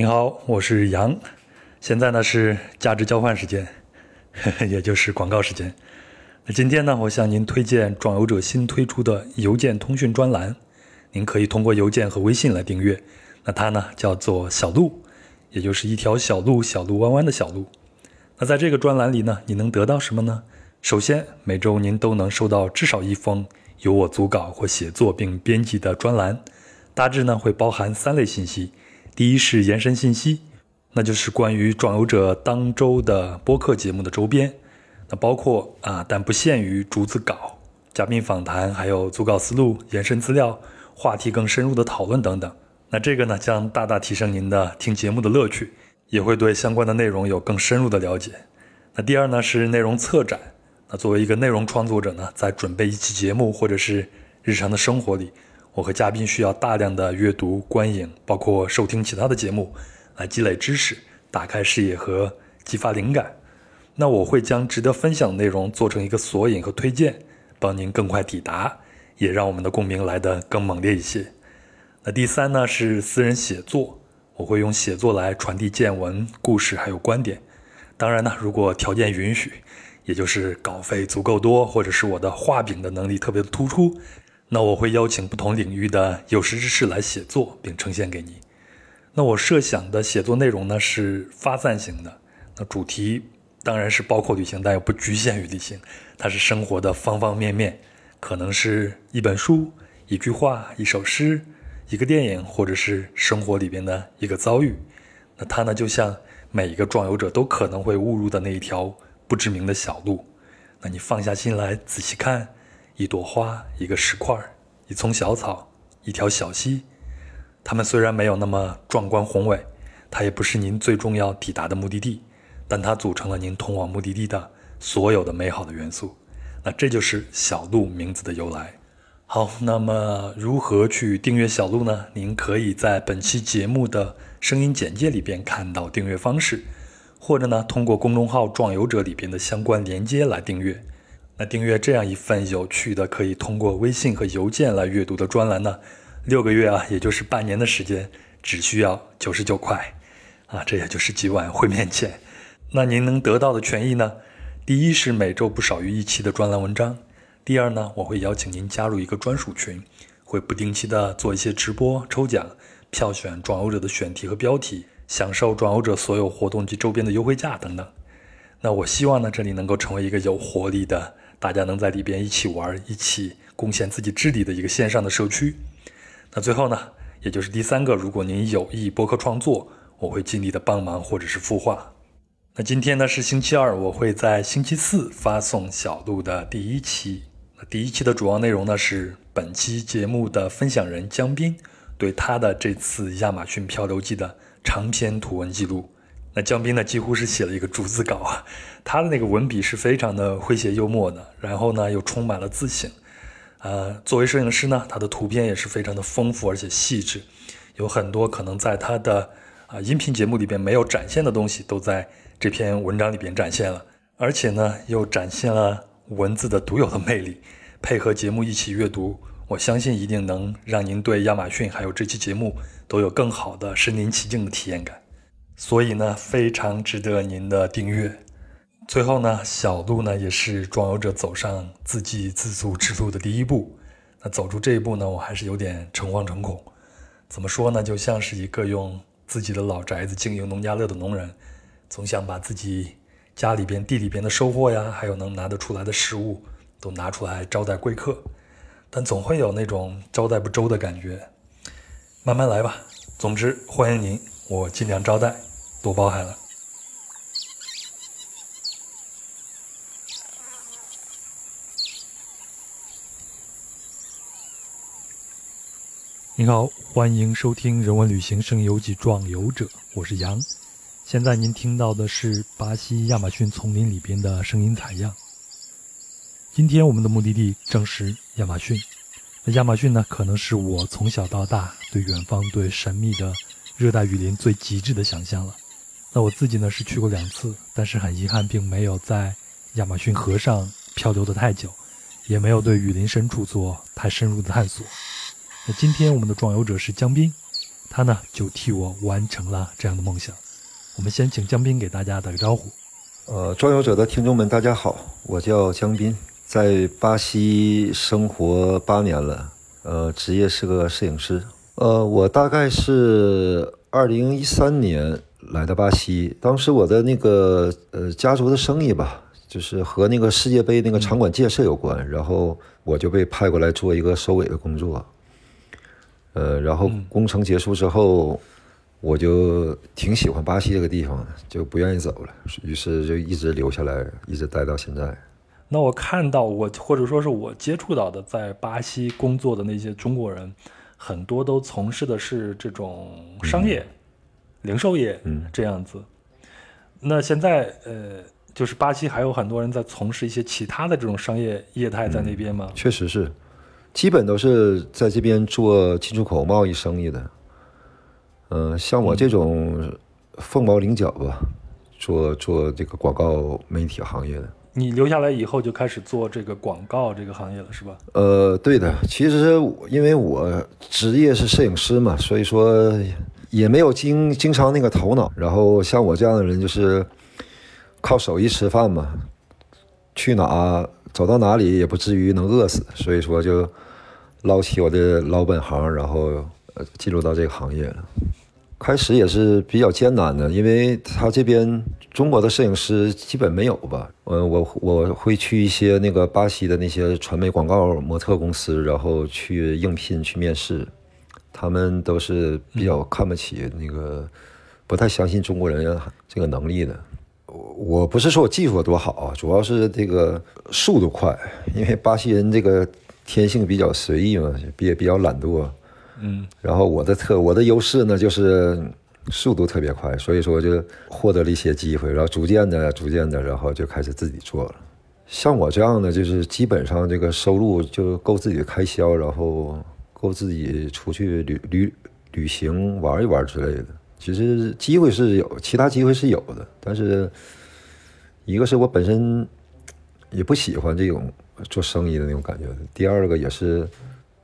您好，我是杨，现在呢是价值交换时间，也就是广告时间。那今天呢，我向您推荐壮游者新推出的邮件通讯专栏，您可以通过邮件和微信来订阅。那它呢叫做小路，也就是一条小路，小路弯弯的小路。那在这个专栏里呢，你能得到什么呢？首先，每周您都能收到至少一封由我组稿或写作并编辑的专栏，大致呢会包含三类信息。第一是延伸信息，那就是关于壮游者当周的播客节目的周边，那包括啊，但不限于逐字稿、嘉宾访谈，还有组稿思路、延伸资料、话题更深入的讨论等等。那这个呢，将大大提升您的听节目的乐趣，也会对相关的内容有更深入的了解。那第二呢是内容策展，那作为一个内容创作者呢，在准备一期节目或者是日常的生活里。我和嘉宾需要大量的阅读、观影，包括收听其他的节目，来积累知识、打开视野和激发灵感。那我会将值得分享的内容做成一个索引和推荐，帮您更快抵达，也让我们的共鸣来得更猛烈一些。那第三呢是私人写作，我会用写作来传递见闻、故事还有观点。当然呢，如果条件允许，也就是稿费足够多，或者是我的画饼的能力特别突出。那我会邀请不同领域的有识之士来写作，并呈现给你。那我设想的写作内容呢是发散型的，那主题当然是包括旅行，但又不局限于旅行。它是生活的方方面面，可能是一本书、一句话、一首诗、一个电影，或者是生活里边的一个遭遇。那它呢就像每一个壮游者都可能会误入的那一条不知名的小路。那你放下心来仔细看。一朵花，一个石块，一丛小草，一条小溪，它们虽然没有那么壮观宏伟，它也不是您最重要抵达的目的地，但它组成了您通往目的地的所有的美好的元素。那这就是小路名字的由来。好，那么如何去订阅小路呢？您可以在本期节目的声音简介里边看到订阅方式，或者呢，通过公众号“壮游者”里边的相关连接来订阅。那订阅这样一份有趣的、可以通过微信和邮件来阅读的专栏呢？六个月啊，也就是半年的时间，只需要九十九块，啊，这也就是几碗烩面钱。那您能得到的权益呢？第一是每周不少于一期的专栏文章；第二呢，我会邀请您加入一个专属群，会不定期的做一些直播、抽奖、票选转欧者的选题和标题，享受转欧者所有活动及周边的优惠价等等。那我希望呢，这里能够成为一个有活力的。大家能在里边一起玩，一起贡献自己智力的一个线上的社区。那最后呢，也就是第三个，如果您有意播客创作，我会尽力的帮忙或者是孵化。那今天呢是星期二，我会在星期四发送小鹿的第一期。那第一期的主要内容呢是本期节目的分享人江斌对他的这次亚马逊漂流记的长篇图文记录。那江斌呢，几乎是写了一个逐字稿啊，他的那个文笔是非常的诙谐幽默的，然后呢又充满了自省。呃，作为摄影师呢，他的图片也是非常的丰富而且细致，有很多可能在他的啊音频节目里边没有展现的东西，都在这篇文章里边展现了，而且呢又展现了文字的独有的魅力，配合节目一起阅读，我相信一定能让您对亚马逊还有这期节目都有更好的身临其境的体验感。所以呢，非常值得您的订阅。最后呢，小路呢也是装游者走上自给自足之路的第一步。那走出这一步呢，我还是有点诚惶诚恐。怎么说呢？就像是一个用自己的老宅子经营农家乐的农人，总想把自己家里边地里边的收获呀，还有能拿得出来的食物，都拿出来招待贵客，但总会有那种招待不周的感觉。慢慢来吧。总之，欢迎您，我尽量招待。多包涵了。您好，欢迎收听《人文旅行声游记·壮游者》，我是杨。现在您听到的是巴西亚马逊丛林里边的声音采样。今天我们的目的地正是亚马逊。那亚马逊呢，可能是我从小到大对远方、对神秘的热带雨林最极致的想象了。那我自己呢是去过两次，但是很遗憾，并没有在亚马逊河上漂流的太久，也没有对雨林深处做太深入的探索。那今天我们的壮游者是江斌，他呢就替我完成了这样的梦想。我们先请江斌给大家打个招呼。呃，装游者的听众们，大家好，我叫江斌，在巴西生活八年了，呃，职业是个摄影师。呃，我大概是二零一三年来到巴西，当时我的那个呃家族的生意吧，就是和那个世界杯那个场馆建设有关，然后我就被派过来做一个收尾的工作。呃，然后工程结束之后。我就挺喜欢巴西这个地方的，就不愿意走了，于是就一直留下来，一直待到现在。那我看到我或者说是我接触到的在巴西工作的那些中国人，很多都从事的是这种商业、零售业这样子。那现在呃，就是巴西还有很多人在从事一些其他的这种商业业态在那边吗？确实是，基本都是在这边做进出口贸易生意的。嗯，像我这种凤毛麟角吧，做做这个广告媒体行业的。你留下来以后就开始做这个广告这个行业了，是吧？呃，对的。其实因为我职业是摄影师嘛，所以说也没有经经常那个头脑。然后像我这样的人，就是靠手艺吃饭嘛，去哪走到哪里也不至于能饿死。所以说就捞起我的老本行，然后呃进入到这个行业了。开始也是比较艰难的，因为他这边中国的摄影师基本没有吧。嗯，我我会去一些那个巴西的那些传媒广告模特公司，然后去应聘去面试，他们都是比较看不起那个，不太相信中国人这个能力的。我我不是说我技术多好，主要是这个速度快，因为巴西人这个天性比较随意嘛，也比较懒惰。嗯，然后我的特我的优势呢，就是速度特别快，所以说就获得了一些机会，然后逐渐的、逐渐的，然后就开始自己做了。像我这样的，就是基本上这个收入就够自己的开销，然后够自己出去旅旅旅行玩一玩之类的。其实机会是有，其他机会是有的，但是一个是我本身也不喜欢这种做生意的那种感觉，第二个也是。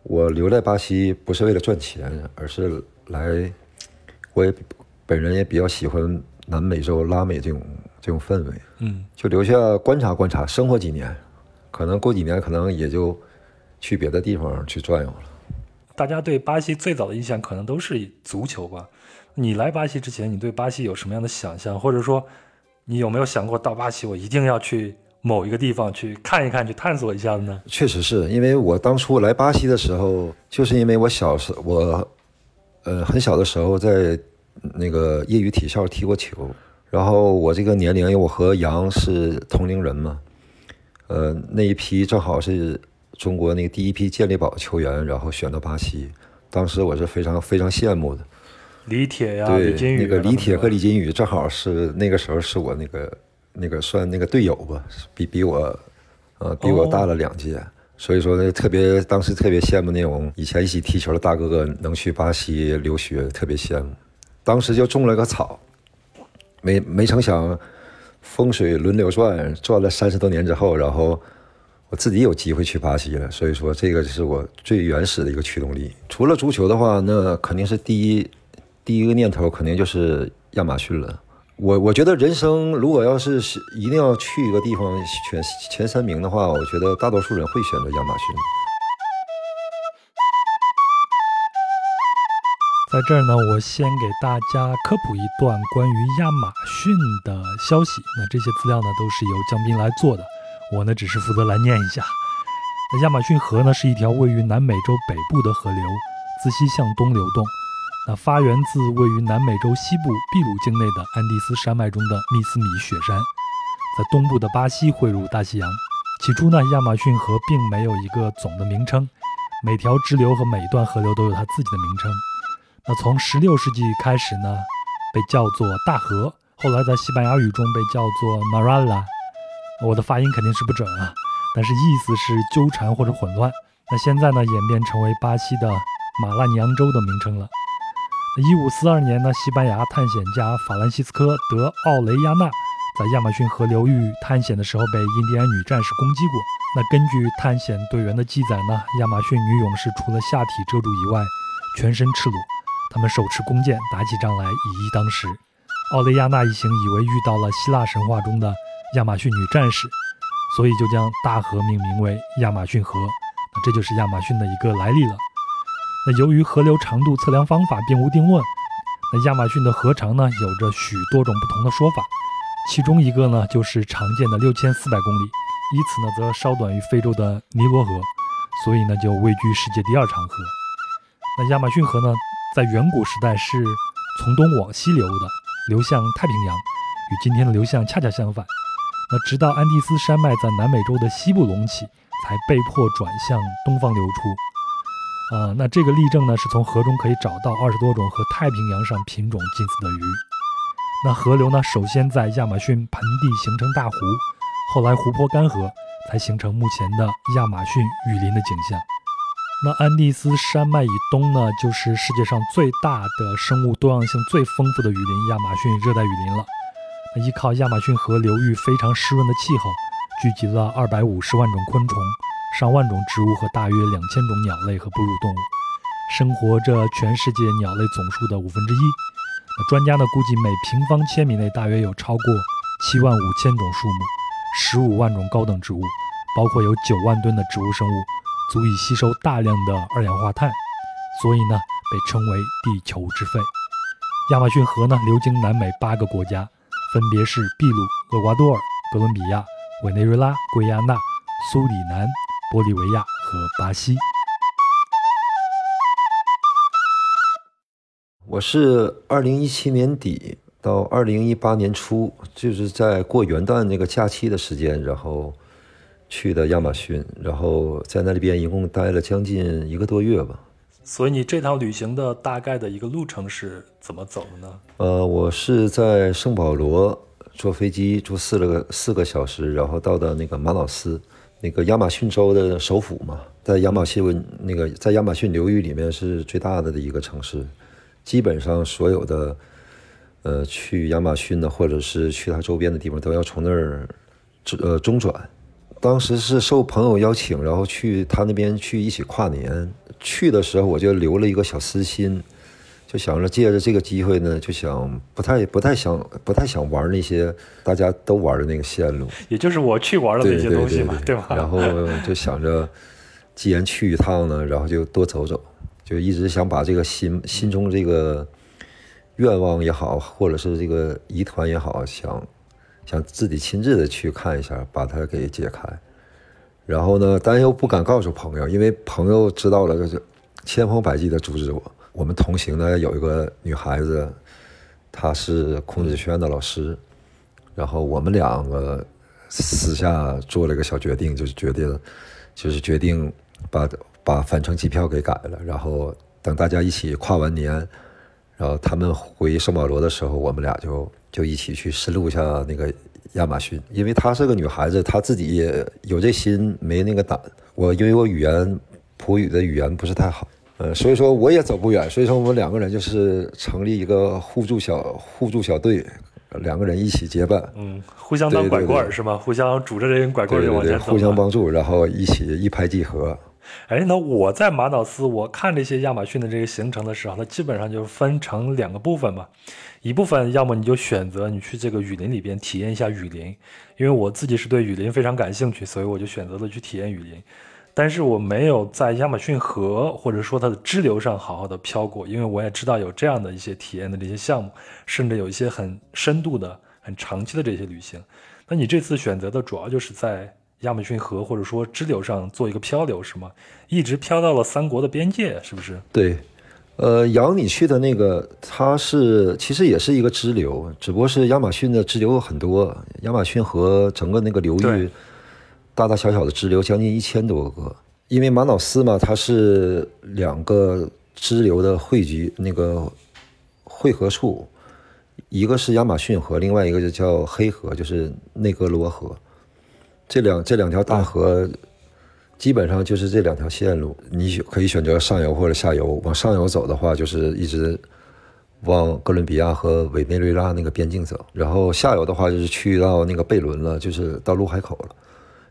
我留在巴西不是为了赚钱，而是来，我也本人也比较喜欢南美洲、拉美这种这种氛围，嗯，就留下观察观察，生活几年，可能过几年可能也就去别的地方去转悠了。大家对巴西最早的印象可能都是足球吧？你来巴西之前，你对巴西有什么样的想象，或者说你有没有想过到巴西我一定要去？某一个地方去看一看，去探索一下呢？确实是因为我当初来巴西的时候，就是因为我小时我，呃，很小的时候在那个业余体校踢过球，然后我这个年龄，因为我和杨是同龄人嘛，呃，那一批正好是中国那个第一批健力宝球员，然后选到巴西，当时我是非常非常羡慕的。李铁呀，对，李金羽，那个李铁和李金羽正好是那个时候是我那个。那个算那个队友吧，比比我，呃，比我大了两届，所以说呢，特别当时特别羡慕那种以前一起踢球的大哥哥能去巴西留学，特别羡慕。当时就种了个草，没没成想，风水轮流转，转了三十多年之后，然后我自己有机会去巴西了。所以说，这个是我最原始的一个驱动力。除了足球的话，那肯定是第一第一个念头，肯定就是亚马逊了。我我觉得人生如果要是一定要去一个地方选前三名的话，我觉得大多数人会选择亚马逊。在这儿呢，我先给大家科普一段关于亚马逊的消息。那这些资料呢，都是由江斌来做的，我呢只是负责来念一下。那亚马逊河呢，是一条位于南美洲北部的河流，自西向东流动。那发源自位于南美洲西部秘鲁境内的安第斯山脉中的密斯米雪山，在东部的巴西汇入大西洋。起初呢，亚马逊河并没有一个总的名称，每条支流和每一段河流都有它自己的名称。那从16世纪开始呢，被叫做大河，后来在西班牙语中被叫做 Marala。我的发音肯定是不准啊，但是意思是纠缠或者混乱。那现在呢，演变成为巴西的马拉尼昂州的名称了。一五四二年呢，西班牙探险家法兰西斯科·德·奥雷亚纳在亚马逊河流域探险的时候，被印第安女战士攻击过。那根据探险队员的记载呢，亚马逊女勇士除了下体遮住以外，全身赤裸。他们手持弓箭，打起仗来以一当十。奥雷亚纳一行以为遇到了希腊神话中的亚马逊女战士，所以就将大河命名为亚马逊河。那这就是亚马逊的一个来历了。那由于河流长度测量方法并无定论，那亚马逊的河长呢有着许多种不同的说法。其中一个呢就是常见的六千四百公里，以此呢则稍短于非洲的尼罗河，所以呢就位居世界第二长河。那亚马逊河呢，在远古时代是从东往西流的，流向太平洋，与今天的流向恰恰相反。那直到安第斯山脉在南美洲的西部隆起，才被迫转向东方流出。啊，那这个例证呢，是从河中可以找到二十多种和太平洋上品种近似的鱼。那河流呢，首先在亚马逊盆地形成大湖，后来湖泊干涸，才形成目前的亚马逊雨林的景象。那安第斯山脉以东呢，就是世界上最大的生物多样性最丰富的雨林——亚马逊热带雨林了。依靠亚马逊河流域非常湿润的气候，聚集了二百五十万种昆虫、上万种植物和大约两千种鸟类和哺乳动物，生活着全世界鸟类总数的五分之一。那专家呢估计，每平方千米内大约有超过七万五千种树木，十五万种高等植物，包括有九万吨的植物生物。足以吸收大量的二氧化碳，所以呢被称为地球之肺。亚马逊河呢流经南美八个国家，分别是秘鲁、厄瓜多尔、哥伦比亚、委内瑞拉、圭亚那、苏里南、玻利维亚和巴西。我是二零一七年底到二零一八年初，就是在过元旦那个假期的时间，然后。去的亚马逊，然后在那里边一共待了将近一个多月吧。所以你这趟旅行的大概的一个路程是怎么走的呢？呃，我是在圣保罗坐飞机坐四个四个小时，然后到的那个马瑙斯，那个亚马逊州的首府嘛，在亚马逊那个在亚马逊流域里面是最大的的一个城市，基本上所有的呃去亚马逊的或者是去它周边的地方都要从那儿呃中转。当时是受朋友邀请，然后去他那边去一起跨年。去的时候我就留了一个小私心，就想着借着这个机会呢，就想不太不太想不太想玩那些大家都玩的那个线路，也就是我去玩的那些东西嘛，对吧？然后就想着，既然去一趟呢，然后就多走走，就一直想把这个心心中这个愿望也好，或者是这个疑团也好，想。想自己亲自的去看一下，把它给解开，然后呢，但又不敢告诉朋友，因为朋友知道了就是千方百计的阻止我。我们同行的有一个女孩子，她是孔子学院的老师，然后我们两个私下做了一个小决定，就是决定，就是决定把把返程机票给改了，然后等大家一起跨完年，然后他们回圣保罗的时候，我们俩就。就一起去深入一下那个亚马逊，因为她是个女孩子，她自己也有这心，没那个胆。我因为我语言普语的语言不是太好，呃，所以说我也走不远。所以说我们两个人就是成立一个互助小互助小队，两个人一起结伴，嗯，互相当拐棍是吗？互相拄着人拐棍就往前走，互相帮助，然后一起一拍即合。哎，那我在马瑙斯，我看这些亚马逊的这个行程的时候，它基本上就分成两个部分嘛。一部分要么你就选择你去这个雨林里边体验一下雨林，因为我自己是对雨林非常感兴趣，所以我就选择了去体验雨林。但是我没有在亚马逊河或者说它的支流上好好的漂过，因为我也知道有这样的一些体验的这些项目，甚至有一些很深度的、很长期的这些旅行。那你这次选择的主要就是在亚马逊河或者说支流上做一个漂流是吗？一直漂到了三国的边界，是不是？对。呃，养你去的那个，它是其实也是一个支流，只不过是亚马逊的支流很多。亚马逊河整个那个流域，大大小小的支流将近一千多个。因为马瑙斯嘛，它是两个支流的汇集那个汇合处，一个是亚马逊河，另外一个就叫黑河，就是内格罗河。这两这两条大河。基本上就是这两条线路，你可以选择上游或者下游。往上游走的话，就是一直往哥伦比亚和委内瑞拉那个边境走；然后下游的话，就是去到那个贝伦了，就是到陆海口了。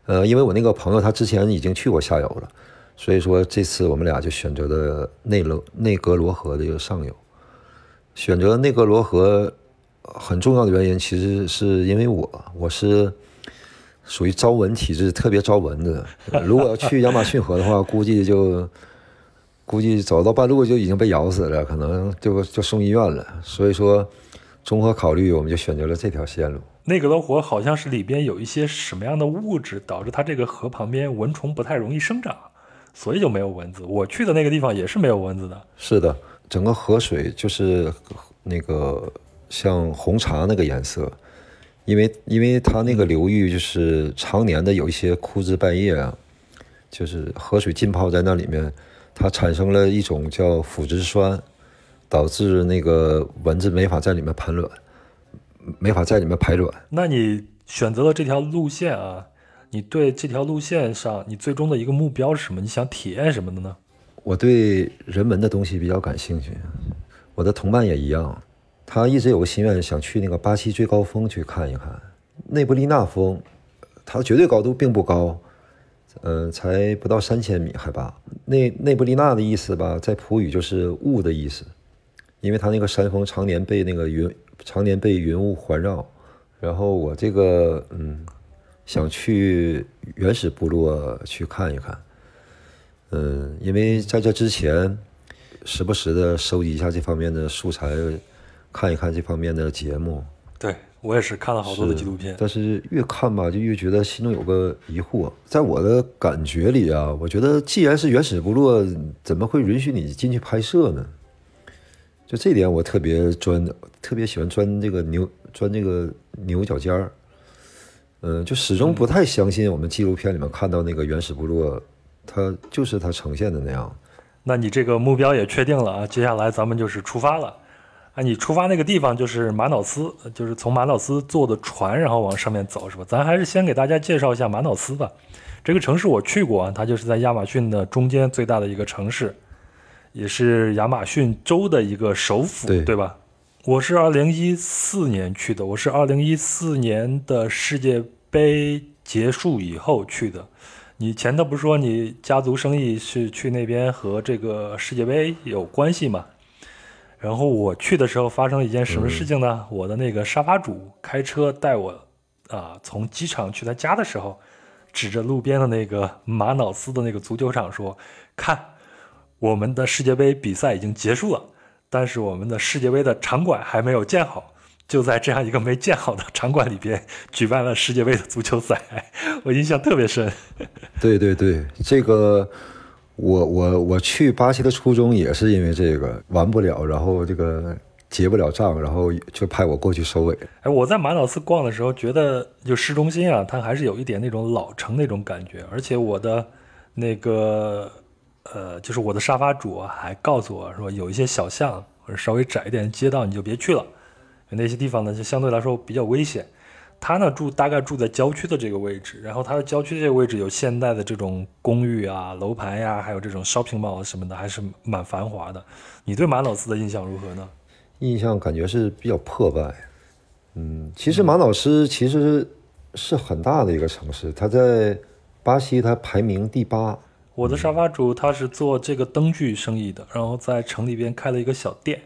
呃，因为我那个朋友他之前已经去过下游了，所以说这次我们俩就选择了内罗内格罗河的一个上游。选择内格罗河很重要的原因，其实是因为我我是属于招蚊体质，特别招蚊子。如果要去亚马逊河的话，估计就估计走到半路就已经被咬死了，可能就就送医院了。所以说，综合考虑，我们就选择了这条线路。内格罗河好像是里边有一些什么样的物质，导致它这个河旁边蚊虫不太容易生长，所以就没有蚊子。我去的那个地方也是没有蚊子的。是的，整个河水就是那个像红茶那个颜色，因为因为它那个流域就是常年的有一些枯枝败叶啊，就是河水浸泡在那里面，它产生了一种叫腐殖酸，导致那个蚊子没法在里面盘卵。没法在里面排卵。那你选择了这条路线啊？你对这条路线上，你最终的一个目标是什么？你想体验什么的呢？我对人文的东西比较感兴趣。我的同伴也一样，他一直有个心愿，想去那个巴西最高峰去看一看内布利纳峰。它绝对高度并不高，嗯，才不到三千米海拔。内内布利纳的意思吧，在普语就是雾的意思，因为它那个山峰常年被那个云。常年被云雾环绕，然后我这个嗯，想去原始部落去看一看，嗯，因为在这之前，时不时的收集一下这方面的素材，看一看这方面的节目。对我也是看了好多的纪录片，但是越看吧，就越觉得心中有个疑惑。在我的感觉里啊，我觉得既然是原始部落，怎么会允许你进去拍摄呢？就这点我特别钻，特别喜欢钻这个牛钻这个牛角尖儿，嗯，就始终不太相信我们纪录片里面看到那个原始部落，它就是它呈现的那样。那你这个目标也确定了啊？接下来咱们就是出发了。啊，你出发那个地方就是马瑙斯，就是从马瑙斯坐的船，然后往上面走，是吧？咱还是先给大家介绍一下马瑙斯吧。这个城市我去过，它就是在亚马逊的中间最大的一个城市。也是亚马逊州的一个首府，对吧？我是二零一四年去的，我是二零一四年的世界杯结束以后去的。你前头不是说你家族生意是去那边和这个世界杯有关系吗？然后我去的时候发生了一件什么事情呢？我的那个沙发主开车带我啊从机场去他家的时候，指着路边的那个马瑙斯的那个足球场说：“看。”我们的世界杯比赛已经结束了，但是我们的世界杯的场馆还没有建好，就在这样一个没建好的场馆里边举办了世界杯的足球赛，我印象特别深。对对对，这个我我我去巴西的初衷也是因为这个完不了，然后这个结不了账，然后就派我过去收尾。哎，我在马瑙斯逛的时候，觉得就市中心啊，它还是有一点那种老城那种感觉，而且我的那个。呃，就是我的沙发主还告诉我说，有一些小巷或者稍微窄一点的街道，你就别去了，那些地方呢就相对来说比较危险。他呢住大概住在郊区的这个位置，然后他的郊区这个位置有现代的这种公寓啊、楼盘呀，还有这种 shopping mall 什么的，还是蛮繁华的。你对马瑙斯的印象如何呢？印象感觉是比较破败。嗯，其实马瑙斯其实是很大的一个城市，它在巴西它排名第八。我的沙发主他是做这个灯具生意的，然后在城里边开了一个小店。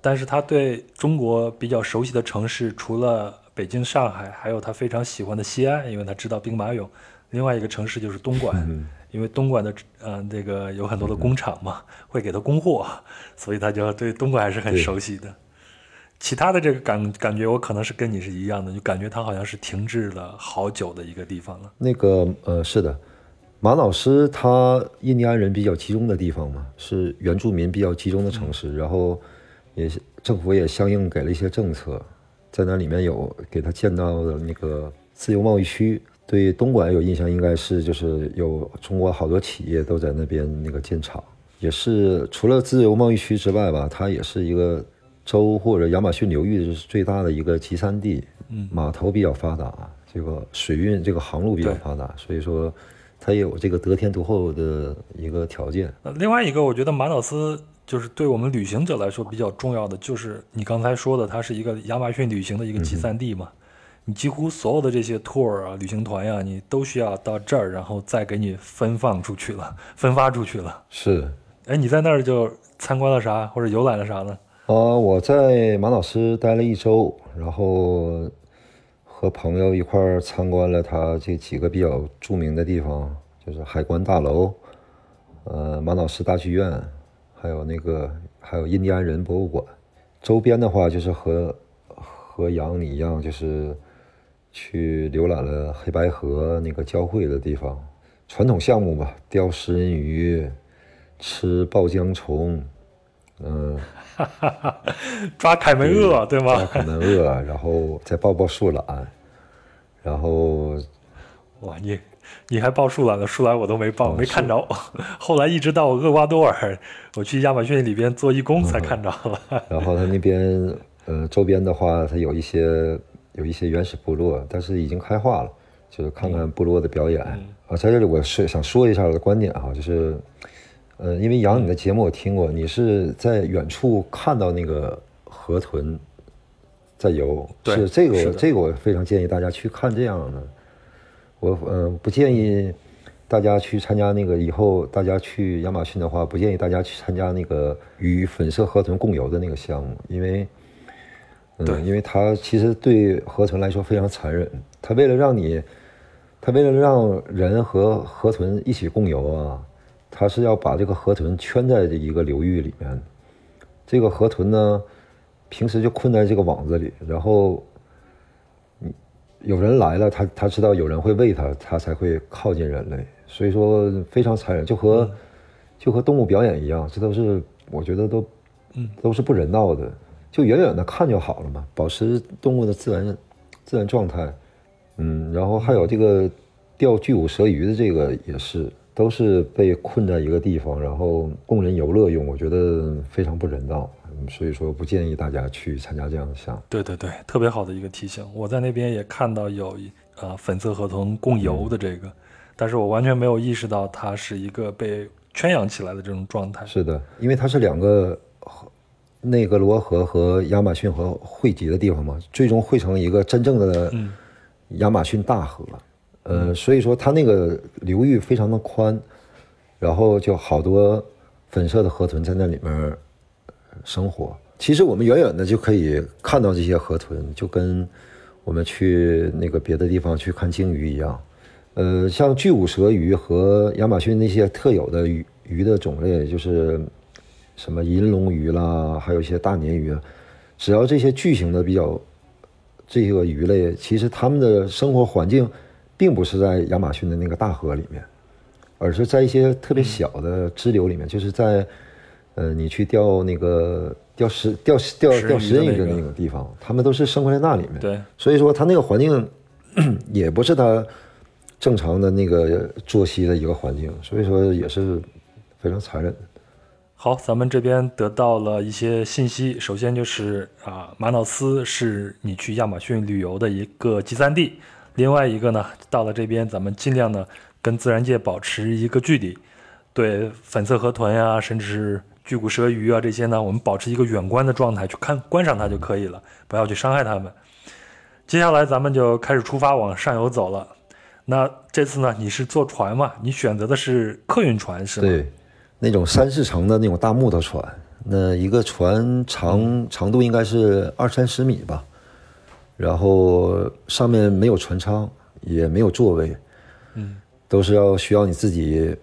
但是他对中国比较熟悉的城市，除了北京、上海，还有他非常喜欢的西安，因为他知道兵马俑。另外一个城市就是东莞，因为东莞的呃那个有很多的工厂嘛，会给他供货，所以他就对东莞还是很熟悉的。其他的这个感感觉，我可能是跟你是一样的，就感觉他好像是停滞了好久的一个地方了。那个呃，是的。马老师他印第安人比较集中的地方嘛，是原住民比较集中的城市，然后也政府也相应给了一些政策，在那里面有给他建到的那个自由贸易区。对东莞有印象，应该是就是有中国好多企业都在那边那个建厂，也是除了自由贸易区之外吧，它也是一个州或者亚马逊流域是最大的一个集散地，嗯，码头比较发达，这个水运这个航路比较发达，所以说。它也有这个得天独厚的一个条件。那另外一个，我觉得马瑙斯就是对我们旅行者来说比较重要的，就是你刚才说的，它是一个亚马逊旅行的一个集散地嘛。你几乎所有的这些 tour 啊、旅行团呀，你都需要到这儿，然后再给你分放出去了，分发出去了。是。哎，你在那儿就参观了啥，或者游览了啥呢？呃，我在马老师待了一周，然后和朋友一块儿参观了他这几个比较著名的地方，就是海关大楼，呃，马老师大剧院，还有那个还有印第安人博物馆。周边的话，就是和和杨你一样，就是去浏览了黑白河那个交汇的地方，传统项目吧，钓食人鱼，吃爆浆虫，嗯。抓凯门鳄对吗？抓凯门鳄，然后再抱抱树懒，然后哇，你你还报树懒了？树懒我都没报，没看着。后来一直到厄瓜多尔，我去亚马逊里边做义工才看着了。然后他那边呃周边的话，它有一些有一些原始部落，但是已经开化了，就是看看部落的表演啊。在这里我是想说一下我的观点啊，就是。呃，因为杨，你的节目我听过，你是在远处看到那个河豚在游，是这个，我这个我非常建议大家去看这样的。我呃不建议大家去参加那个以后大家去亚马逊的话，不建议大家去参加那个与粉色河豚共游的那个项目，因为嗯，因为它其实对河豚来说非常残忍，它为了让你，它为了让人和河豚一起共游啊。他是要把这个河豚圈在这一个流域里面，这个河豚呢，平时就困在这个网子里，然后，有人来了，他他知道有人会喂他，他才会靠近人类，所以说非常残忍，就和就和动物表演一样，这都是我觉得都，都是不人道的，就远远的看就好了嘛，保持动物的自然自然状态，嗯，然后还有这个钓巨骨舌鱼的这个也是。都是被困在一个地方，然后供人游乐用，我觉得非常不人道，所以说不建议大家去参加这样的项目。对对对，特别好的一个提醒。我在那边也看到有呃粉色河豚供游的这个，但是我完全没有意识到它是一个被圈养起来的这种状态。是的，因为它是两个内格罗河和亚马逊河汇集的地方嘛，最终汇成一个真正的亚马逊大河。呃，所以说它那个流域非常的宽，然后就好多粉色的河豚在那里面生活。其实我们远远的就可以看到这些河豚，就跟我们去那个别的地方去看鲸鱼一样。呃，像巨骨舌鱼和亚马逊那些特有的鱼鱼的种类，就是什么银龙鱼啦，还有一些大鲶鱼，只要这些巨型的比较这个鱼类，其实它们的生活环境。并不是在亚马逊的那个大河里面，而是在一些特别小的支流里面，就是在，呃，你去钓那个钓食钓钓钓食人鱼的那个地方，他们都是生活在那里面。对，所以说他那个环境 也不是他正常的那个作息的一个环境，所以说也是非常残忍的。好，咱们这边得到了一些信息，首先就是啊，马瑙斯是你去亚马逊旅游的一个集散地。另外一个呢，到了这边，咱们尽量呢跟自然界保持一个距离，对粉色河豚呀，甚至是巨骨舌鱼啊这些呢，我们保持一个远观的状态去看观赏它就可以了，不要去伤害它们。接下来咱们就开始出发往上游走了。那这次呢，你是坐船嘛？你选择的是客运船是吗？对，那种三四层的那种大木头船，那一个船长长度应该是二三十米吧。然后上面没有船舱，也没有座位，嗯，都是要需要你自己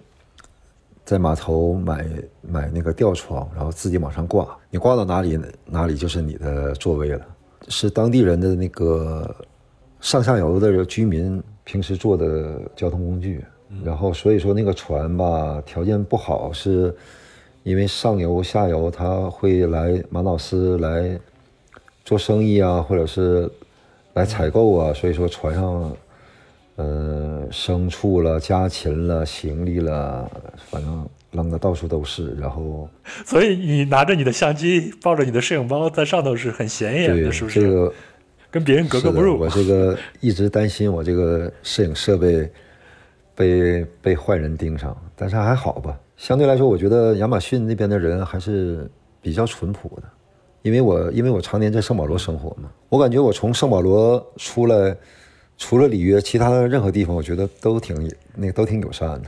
在码头买买那个吊床，然后自己往上挂，你挂到哪里哪里就是你的座位了，是当地人的那个上下游的居民平时坐的交通工具。然后所以说那个船吧条件不好，是因为上游下游他会来马瑙斯来做生意啊，或者是。来采购啊，所以说船上，呃，牲畜了、家禽了、行李了，反正扔的到处都是。然后，所以你拿着你的相机，抱着你的摄影包在上头是很显眼的，是不是？这个跟别人格格不入。我这个一直担心我这个摄影设备被被坏人盯上，但是还好吧。相对来说，我觉得亚马逊那边的人还是比较淳朴的。因为我因为我常年在圣保罗生活嘛，我感觉我从圣保罗出来，除了里约，其他的任何地方，我觉得都挺那个都挺友善的。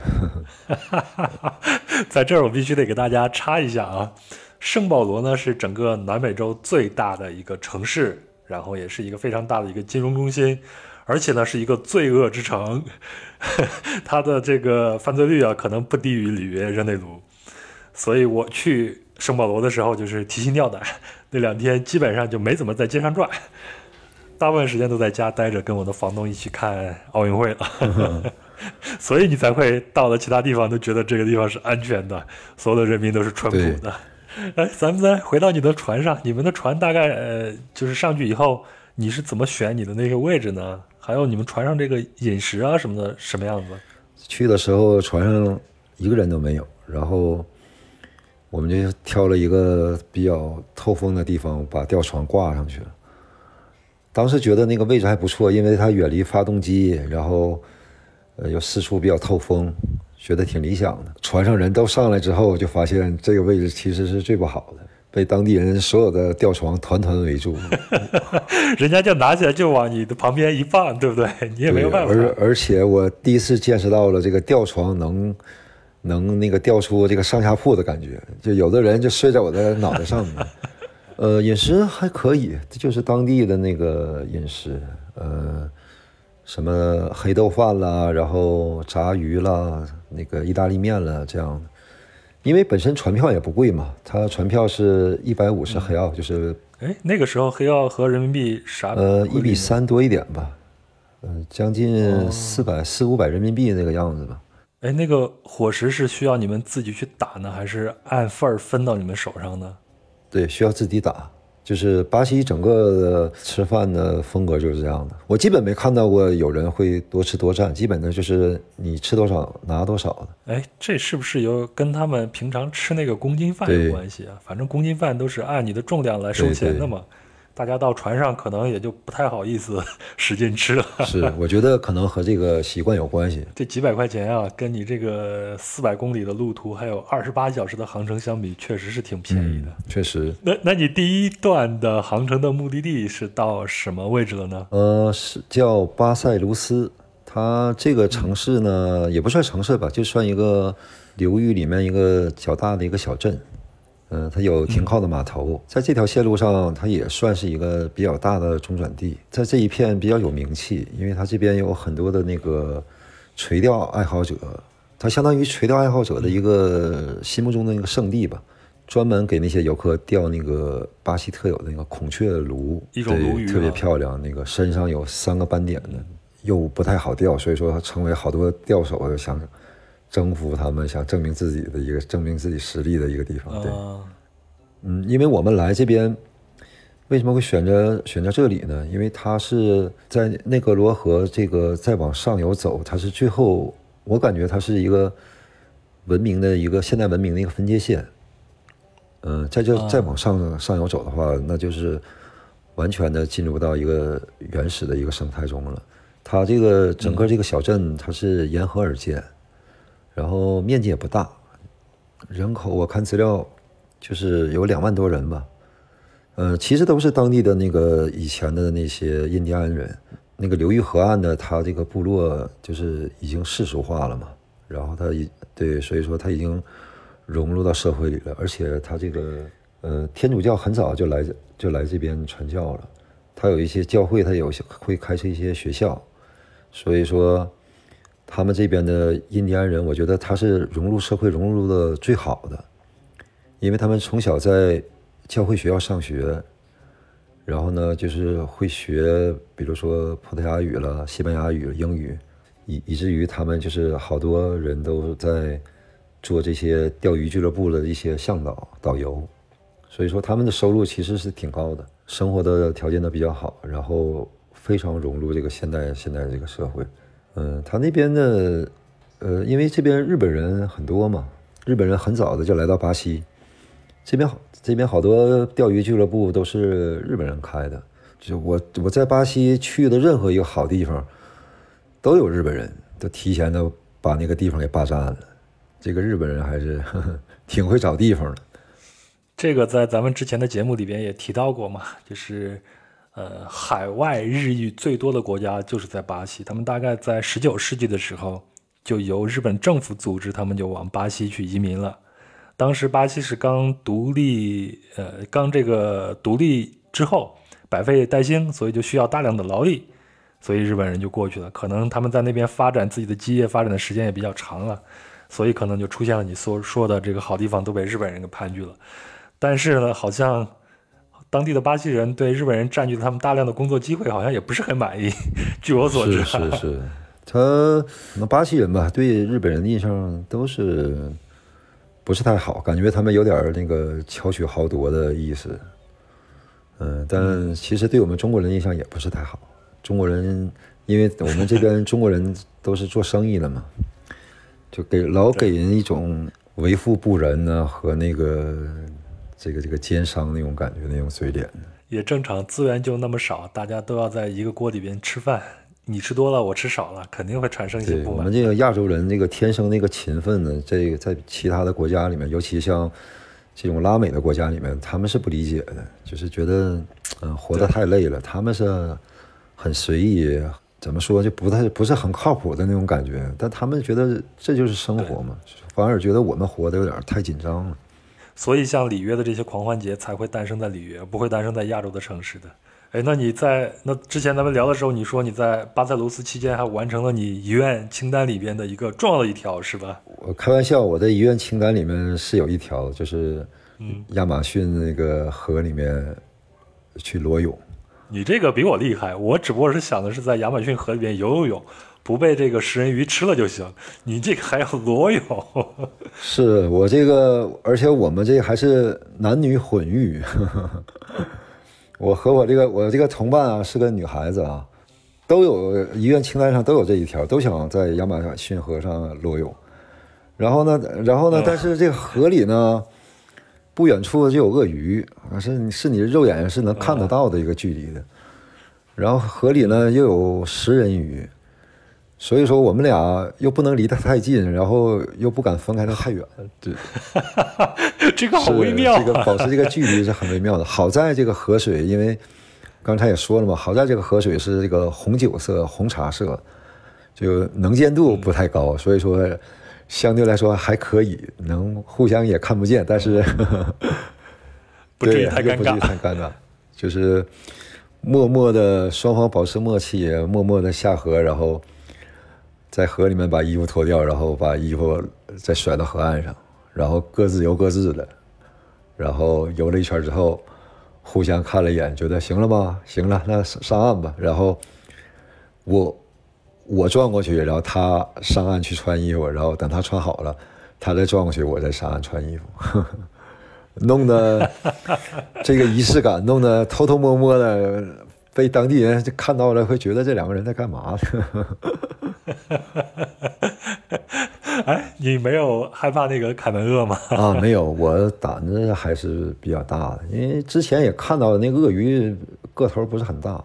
在这儿我必须得给大家插一下啊，圣保罗呢是整个南美洲最大的一个城市，然后也是一个非常大的一个金融中心，而且呢是一个罪恶之城，它的这个犯罪率啊可能不低于里约热内卢，所以我去圣保罗的时候就是提心吊胆，那两天基本上就没怎么在街上转，大部分时间都在家待着，跟我的房东一起看奥运会了。所以你才会到了其他地方都觉得这个地方是安全的，所有的人民都是淳朴的。哎，咱们再回到你的船上，你们的船大概呃，就是上去以后，你是怎么选你的那个位置呢？还有你们船上这个饮食啊什么的什么样子？去的时候船上一个人都没有，然后我们就挑了一个比较透风的地方，把吊床挂上去了。当时觉得那个位置还不错，因为它远离发动机，然后。呃，又四处比较透风，觉得挺理想的。船上人都上来之后，就发现这个位置其实是最不好的，被当地人所有的吊床团团围住。人家就拿起来就往你的旁边一放，对不对？你也没有办法。而而且我第一次见识到了这个吊床能能那个吊出这个上下铺的感觉，就有的人就睡在我的脑袋上面。呃，饮食还可以，这就是当地的那个饮食，呃。什么黑豆饭啦，然后炸鱼啦，那个意大利面啦，这样。因为本身船票也不贵嘛，它船票是一百五十黑澳，就是。哎，那个时候黑澳和人民币啥？呃，一比三多一点吧，嗯，将近四百四五百人民币那个样子吧。哎，那个伙食是需要你们自己去打呢，还是按份儿分到你们手上呢？对，需要自己打。就是巴西整个的吃饭的风格就是这样的，我基本没看到过有人会多吃多占，基本的就是你吃多少拿多少的。哎，这是不是有跟他们平常吃那个公斤饭有关系啊？反正公斤饭都是按你的重量来收钱的嘛。大家到船上可能也就不太好意思 使劲吃了。是，我觉得可能和这个习惯有关系。这几百块钱啊，跟你这个四百公里的路途还有二十八小时的航程相比，确实是挺便宜的。确实。那那你第一段的航程的目的地是到什么位置了呢？呃，是叫巴塞卢斯。它这个城市呢，也不算城市吧，就算一个流域里面一个较大的一个小镇。嗯，它有停靠的码头，在这条线路上，它也算是一个比较大的中转地，在这一片比较有名气，因为它这边有很多的那个垂钓爱好者，它相当于垂钓爱好者的一个心目中的那个圣地吧，专门给那些游客钓那个巴西特有的那个孔雀鲈，一种鲈鱼，特别漂亮，那个身上有三个斑点的，又不太好钓，所以说它成为好多钓手想。征服他们，想证明自己的一个证明自己实力的一个地方。对，嗯，因为我们来这边，为什么会选择选择这里呢？因为它是在内格罗河这个再往上游走，它是最后，我感觉它是一个文明的一个现代文明的一个分界线。嗯，在这再往上上游走的话，那就是完全的进入到一个原始的一个生态中了。它这个整个这个小镇，它是沿河而建。然后面积也不大，人口我看资料就是有两万多人吧，呃，其实都是当地的那个以前的那些印第安人，那个流域河岸的他这个部落就是已经世俗化了嘛，然后他已对，所以说他已经融入到社会里了，而且他这个呃天主教很早就来就来这边传教了，他有一些教会，他有些会开设一些学校，所以说。他们这边的印第安人，我觉得他是融入社会融入的最好的，因为他们从小在教会学校上学，然后呢，就是会学，比如说葡萄牙语了、西班牙语、英语，以以至于他们就是好多人都在做这些钓鱼俱乐部的一些向导、导游，所以说他们的收入其实是挺高的，生活的条件都比较好，然后非常融入这个现代现代这个社会。嗯，他那边的，呃，因为这边日本人很多嘛，日本人很早的就来到巴西，这边好，这边好多钓鱼俱乐部都是日本人开的。就我我在巴西去的任何一个好地方，都有日本人，都提前的把那个地方给霸占了。这个日本人还是 挺会找地方的。这个在咱们之前的节目里边也提到过嘛，就是。呃，海外日裔最多的国家就是在巴西，他们大概在十九世纪的时候就由日本政府组织，他们就往巴西去移民了。当时巴西是刚独立，呃，刚这个独立之后百废待兴，所以就需要大量的劳力，所以日本人就过去了。可能他们在那边发展自己的基业发展的时间也比较长了，所以可能就出现了你所说的这个好地方都被日本人给盘踞了。但是呢，好像当地的巴西人对日本人占据了他们大量的工作机会，好像也不是很满意。据我所知，是是是，他那巴西人吧，对日本人的印象都是。不是太好，感觉他们有点那个巧取豪夺的意思。嗯，但其实对我们中国人印象也不是太好。中国人，因为我们这边中国人都是做生意的嘛，就给老给人一种为富不仁呢和那个这个这个奸商那种感觉，那种嘴脸。也正常，资源就那么少，大家都要在一个锅里边吃饭。你吃多了，我吃少了，肯定会产生一些不满。我们这个亚洲人，这个天生那个勤奋呢，这个在其他的国家里面，尤其像这种拉美的国家里面，他们是不理解的，就是觉得嗯活得太累了。他们是很随意，怎么说就不太不是很靠谱的那种感觉。但他们觉得这就是生活嘛，反而觉得我们活得有点太紧张了。所以，像里约的这些狂欢节才会诞生在里约，不会诞生在亚洲的城市的。哎，那你在那之前咱们聊的时候，你说你在巴塞罗斯期间还完成了你遗愿清单里边的一个重要的一条，是吧？我开玩笑，我的遗愿清单里面是有一条，就是嗯，亚马逊那个河里面去裸泳。你这个比我厉害，我只不过是想的是在亚马逊河里边游游泳，不被这个食人鱼吃了就行。你这个还要裸泳？是我这个，而且我们这还是男女混浴。我和我这个我这个同伴啊是个女孩子啊，都有医院清单上都有这一条，都想在亚马逊河上裸泳。然后呢，然后呢，但是这个河里呢，不远处就有鳄鱼啊，是是你肉眼是能看得到的一个距离的。然后河里呢又有食人鱼。所以说我们俩又不能离得太近，然后又不敢分开的太远，对，这个好微妙，这个保持这个距离是很微妙的。好在这个河水，因为刚才也说了嘛，好在这个河水是这个红酒色、红茶色，就能见度不太高，所以说相对来说还可以，能互相也看不见，但是 不至于太尴尬，太尴尬，就是默默的双方保持默契，默默的下河，然后。在河里面把衣服脱掉，然后把衣服再甩到河岸上，然后各自游各自的，然后游了一圈之后，互相看了一眼，觉得行了吗？行了，那上岸吧。然后我我转过去，然后他上岸去穿衣服，然后等他穿好了，他再转过去，我再上岸穿衣服，弄得 这个仪式感，弄得偷偷摸摸的，被当地人看到了，会觉得这两个人在干嘛？哎，你没有害怕那个凯门鳄吗？啊，没有，我胆子还是比较大的，因为之前也看到那个鳄鱼个头不是很大，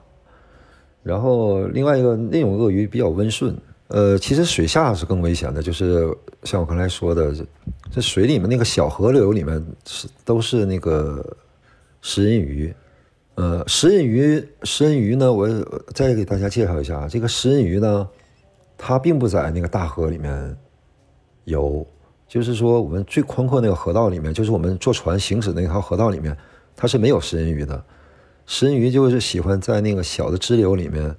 然后另外一个那种鳄鱼比较温顺。呃，其实水下是更危险的，就是像我刚才说的，这水里面那个小河流里面是都是那个食人鱼。呃，食人鱼，食人鱼呢，我再给大家介绍一下，这个食人鱼呢。它并不在那个大河里面游，就是说我们最宽阔那个河道里面，就是我们坐船行驶那条河道里面，它是没有食人鱼的。食人鱼就是喜欢在那个小的支流里面，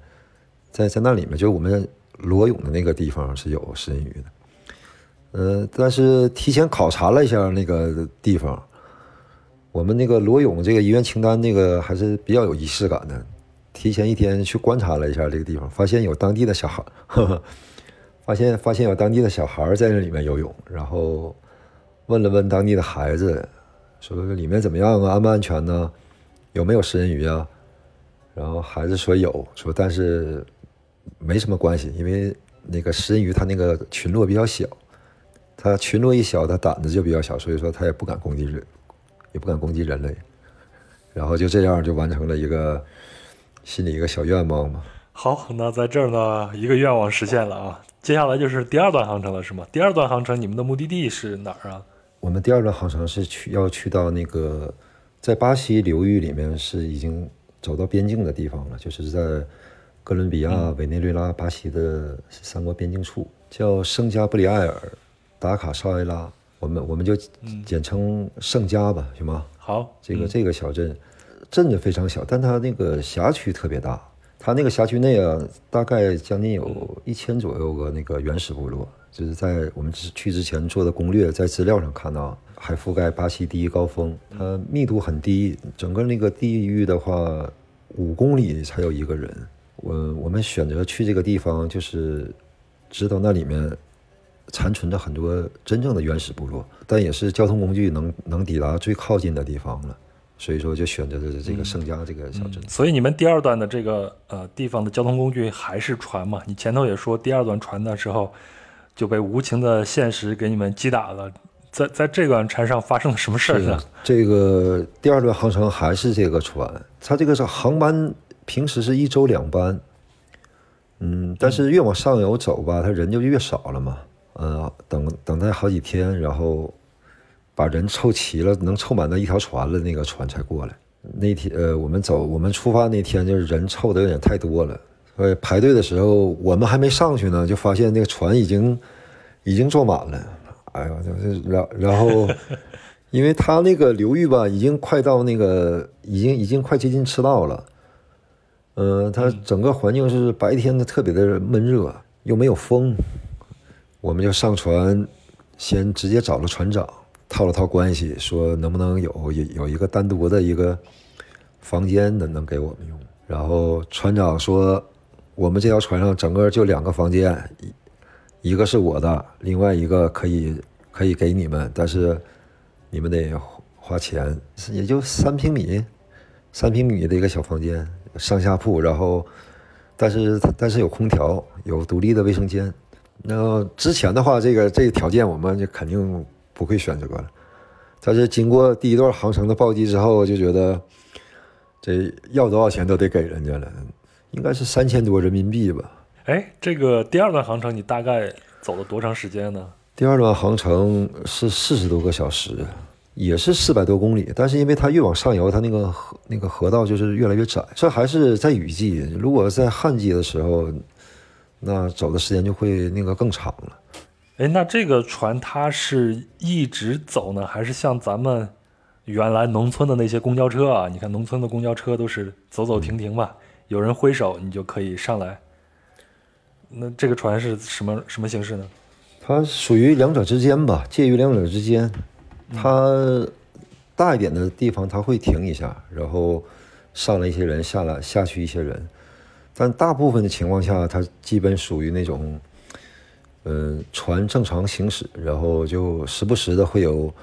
在在那里面，就是我们裸泳的那个地方是有食人鱼的。呃，但是提前考察了一下那个地方，我们那个裸泳这个遗愿清单那个还是比较有仪式感的。提前一天去观察了一下这个地方，发现有当地的小孩，发现发现有当地的小孩在那里面游泳，然后问了问当地的孩子，说里面怎么样啊，安不安全呢？有没有食人鱼啊？然后孩子说有，说但是没什么关系，因为那个食人鱼它那个群落比较小，它群落一小，它胆子就比较小，所以说它也不敢攻击人，也不敢攻击人类。然后就这样就完成了一个。心里一个小愿望嘛。好，那在这儿呢，一个愿望实现了啊。接下来就是第二段航程了，是吗？第二段航程，你们的目的地是哪儿啊？我们第二段航程是去要去到那个在巴西流域里面是已经走到边境的地方了，就是在哥伦比亚、委内瑞拉、巴西的三国边境处，叫圣加布里埃尔·达卡绍埃拉。我们我们就简称圣加吧，行吗？好，这个这个小镇，镇子非常小，但它那个辖区特别大。它那个辖区内啊，大概将近有一千左右个那个原始部落，就是在我们去之前做的攻略，在资料上看到，还覆盖巴西第一高峰，它密度很低，整个那个地域的话，五公里才有一个人。我我们选择去这个地方，就是知道那里面残存着很多真正的原始部落，但也是交通工具能能抵达最靠近的地方了。所以说，就选择了这个盛家这个小镇。所以你们第二段的这个呃地方的交通工具还是船嘛？你前头也说第二段船的时候就被无情的现实给你们击打了。在在这段船上发生了什么事儿呢？这个第二段航程还是这个船，它这个是航班平时是一周两班，嗯，但是越往上游走吧，它人就越少了嘛。呃，等等待好几天，然后。把人凑齐了，能凑满那一条船了，那个船才过来。那天，呃，我们走，我们出发那天就是人凑的有点太多了。呃，排队的时候，我们还没上去呢，就发现那个船已经已经坐满了。哎呦，就是然然后，因为他那个流域吧，已经快到那个，已经已经快接近赤道了。嗯，它整个环境是白天的特别的闷热，又没有风。我们就上船，先直接找了船长。套了套关系，说能不能有有有一个单独的一个房间能能给我们用。然后船长说，我们这条船上整个就两个房间，一一个是我的，另外一个可以可以给你们，但是你们得花钱，也就三平米，三平米的一个小房间，上下铺，然后但是但是有空调，有独立的卫生间。那之前的话，这个这个条件我们就肯定。不会选这个了，但是经过第一段航程的暴击之后，就觉得这要多少钱都得给人家了，应该是三千多人民币吧。哎，这个第二段航程你大概走了多长时间呢？第二段航程是四十多个小时，也是四百多公里，但是因为它越往上游，它那个河那个河道就是越来越窄。这还是在雨季，如果在旱季的时候，那走的时间就会那个更长了。哎，那这个船它是一直走呢，还是像咱们原来农村的那些公交车啊？你看农村的公交车都是走走停停吧，有人挥手你就可以上来。那这个船是什么什么形式呢？它属于两者之间吧，介于两者之间。它大一点的地方它会停一下，然后上来一些人，下来下去一些人，但大部分的情况下，它基本属于那种。嗯，船正常行驶，然后就时不时的会有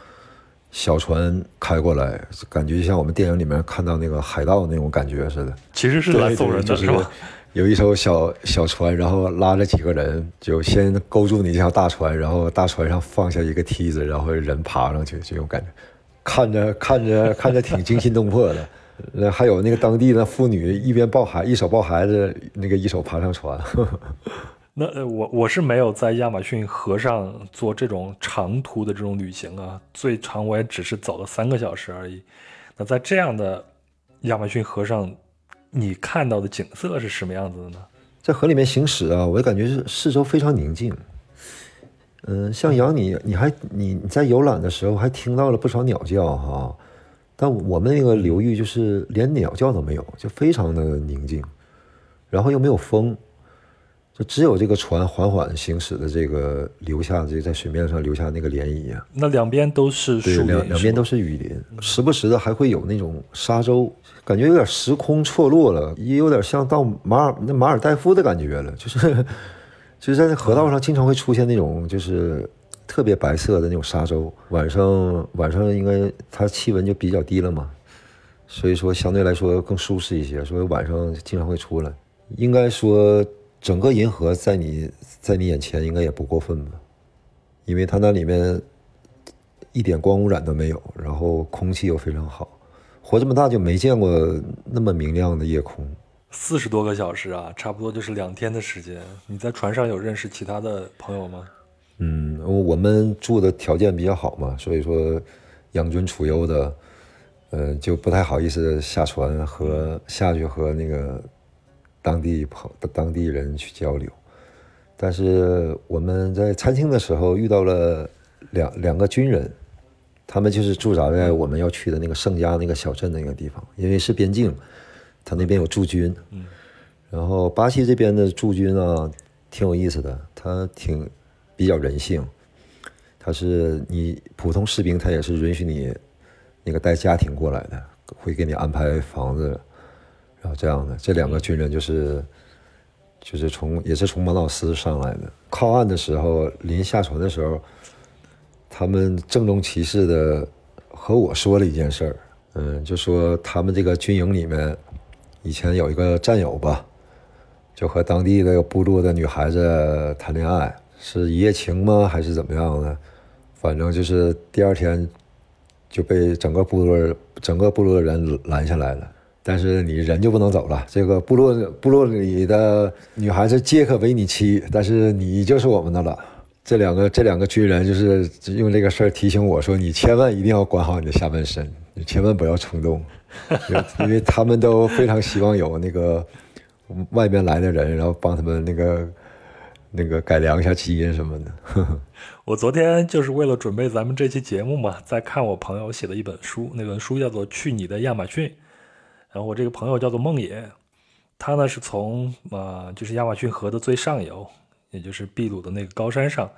小船开过来，感觉就像我们电影里面看到那个海盗那种感觉似的。其实是来送人的，是吧？有一艘小小船，然后拉着几个人，就先勾住你这条大船，然后大船上放下一个梯子，然后人爬上去，这种感觉，看着看着看着挺惊心动魄的。那还有那个当地的妇女，一边抱孩，一手抱孩子，那个一手爬上船。那我我是没有在亚马逊河上做这种长途的这种旅行啊，最长我也只是走了三个小时而已。那在这样的亚马逊河上，你看到的景色是什么样子的呢？在河里面行驶啊，我感觉是四周非常宁静。嗯，像杨你你还你你在游览的时候还听到了不少鸟叫哈，但我们那个流域就是连鸟叫都没有，就非常的宁静，然后又没有风。就只有这个船缓缓行驶的这个留下这在水面上留下那个涟漪啊。那两边都是树林，两两边都是雨林，时不时的还会有那种沙洲，感觉有点时空错落了，也有点像到马尔那马尔代夫的感觉了。就是就是在那河道上经常会出现那种就是特别白色的那种沙洲，晚上晚上应该它气温就比较低了嘛，所以说相对来说更舒适一些，所以晚上经常会出来。应该说。整个银河在你在你眼前应该也不过分吧，因为它那里面一点光污染都没有，然后空气又非常好，活这么大就没见过那么明亮的夜空。四十多个小时啊，差不多就是两天的时间。你在船上有认识其他的朋友吗？嗯，我们住的条件比较好嘛，所以说养尊处优的，呃，就不太好意思下船和下去和那个。当地朋当地人去交流，但是我们在餐厅的时候遇到了两两个军人，他们就是驻扎在我们要去的那个圣家那个小镇那个地方，因为是边境，他那边有驻军。嗯。然后巴西这边的驻军啊，挺有意思的，他挺比较人性。他是你普通士兵，他也是允许你那个带家庭过来的，会给你安排房子，然后这样的。这两个军人就是就是从也是从马瑙斯上来的。靠岸的时候，临下船的时候，他们郑重其事的和我说了一件事儿，嗯，就说他们这个军营里面以前有一个战友吧。就和当地的部落的女孩子谈恋爱，是一夜情吗？还是怎么样的？反正就是第二天就被整个部落、整个部落的人拦下来了。但是你人就不能走了。这个部落部落里的女孩子皆可为你妻，但是你就是我们的了。这两个这两个军人就是用这个事儿提醒我说：你千万一定要管好你的下半身，你千万不要冲动，因为他们都非常希望有那个。外边来的人，然后帮他们那个那个改良一下基因什么的。我昨天就是为了准备咱们这期节目嘛，在看我朋友写的一本书，那本书叫做《去你的亚马逊》。然后我这个朋友叫做梦野，他呢是从啊就是亚马逊河的最上游，也就是秘鲁的那个高山上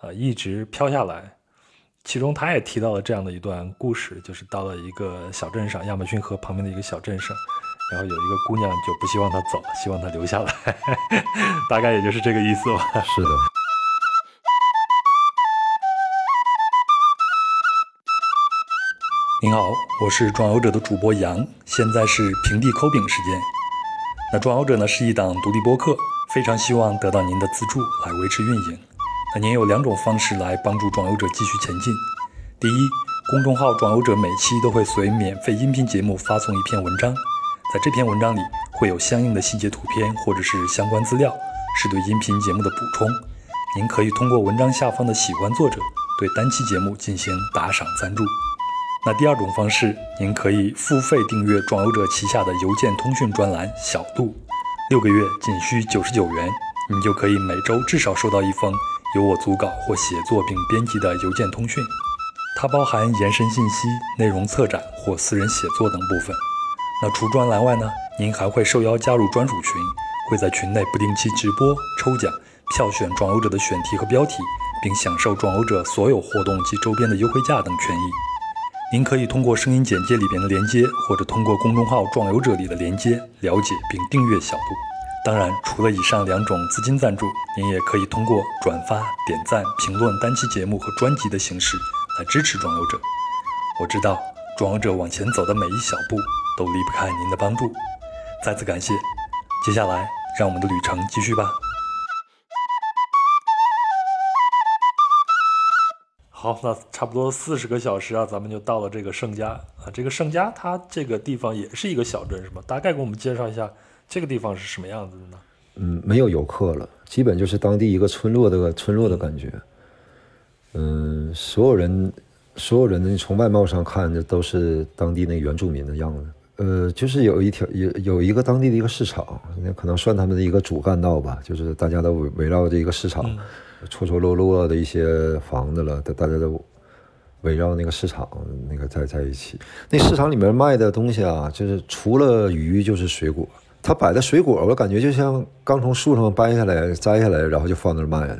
啊一直飘下来。其中他也提到了这样的一段故事，就是到了一个小镇上，亚马逊河旁边的一个小镇上。然后有一个姑娘就不希望他走，希望他留下来，大概也就是这个意思吧。是的。您好，我是壮游者的主播杨，现在是平地抠饼时间。那壮游者呢是一档独立播客，非常希望得到您的资助来维持运营。那您有两种方式来帮助壮游者继续前进。第一，公众号壮游者每期都会随免费音频节目发送一篇文章。在这篇文章里会有相应的细节图片或者是相关资料，是对音频节目的补充。您可以通过文章下方的喜欢作者对单期节目进行打赏赞助。那第二种方式，您可以付费订阅壮游者旗下的邮件通讯专栏小度，六个月仅需九十九元，你就可以每周至少收到一封由我组稿或写作并编辑的邮件通讯。它包含延伸信息、内容策展或私人写作等部分。那除专栏外呢？您还会受邀加入专属群，会在群内不定期直播、抽奖、票选壮游者的选题和标题，并享受壮游者所有活动及周边的优惠价等权益。您可以通过声音简介里边的连接，或者通过公众号“壮游者”里的连接了解并订阅小布。当然，除了以上两种资金赞助，您也可以通过转发、点赞、评论单期节目和专辑的形式来支持壮游者。我知道，壮游者往前走的每一小步。都离不开您的帮助，再次感谢。接下来，让我们的旅程继续吧。好，那差不多四十个小时啊，咱们就到了这个圣家啊。这个圣家，它这个地方也是一个小镇，是吧？大概给我们介绍一下这个地方是什么样子的呢？嗯，没有游客了，基本就是当地一个村落的村落的感觉。嗯，所有人，所有人呢，从外貌上看，这都是当地那原住民的样子。呃，就是有一条有有一个当地的一个市场，那可能算他们的一个主干道吧。就是大家都围围绕这个市场，错错落落的一些房子了，大大家都围绕那个市场那个在在一起。那市场里面卖的东西啊，就是除了鱼就是水果。他摆的水果，我感觉就像刚从树上掰下来、摘下来，然后就放那儿卖。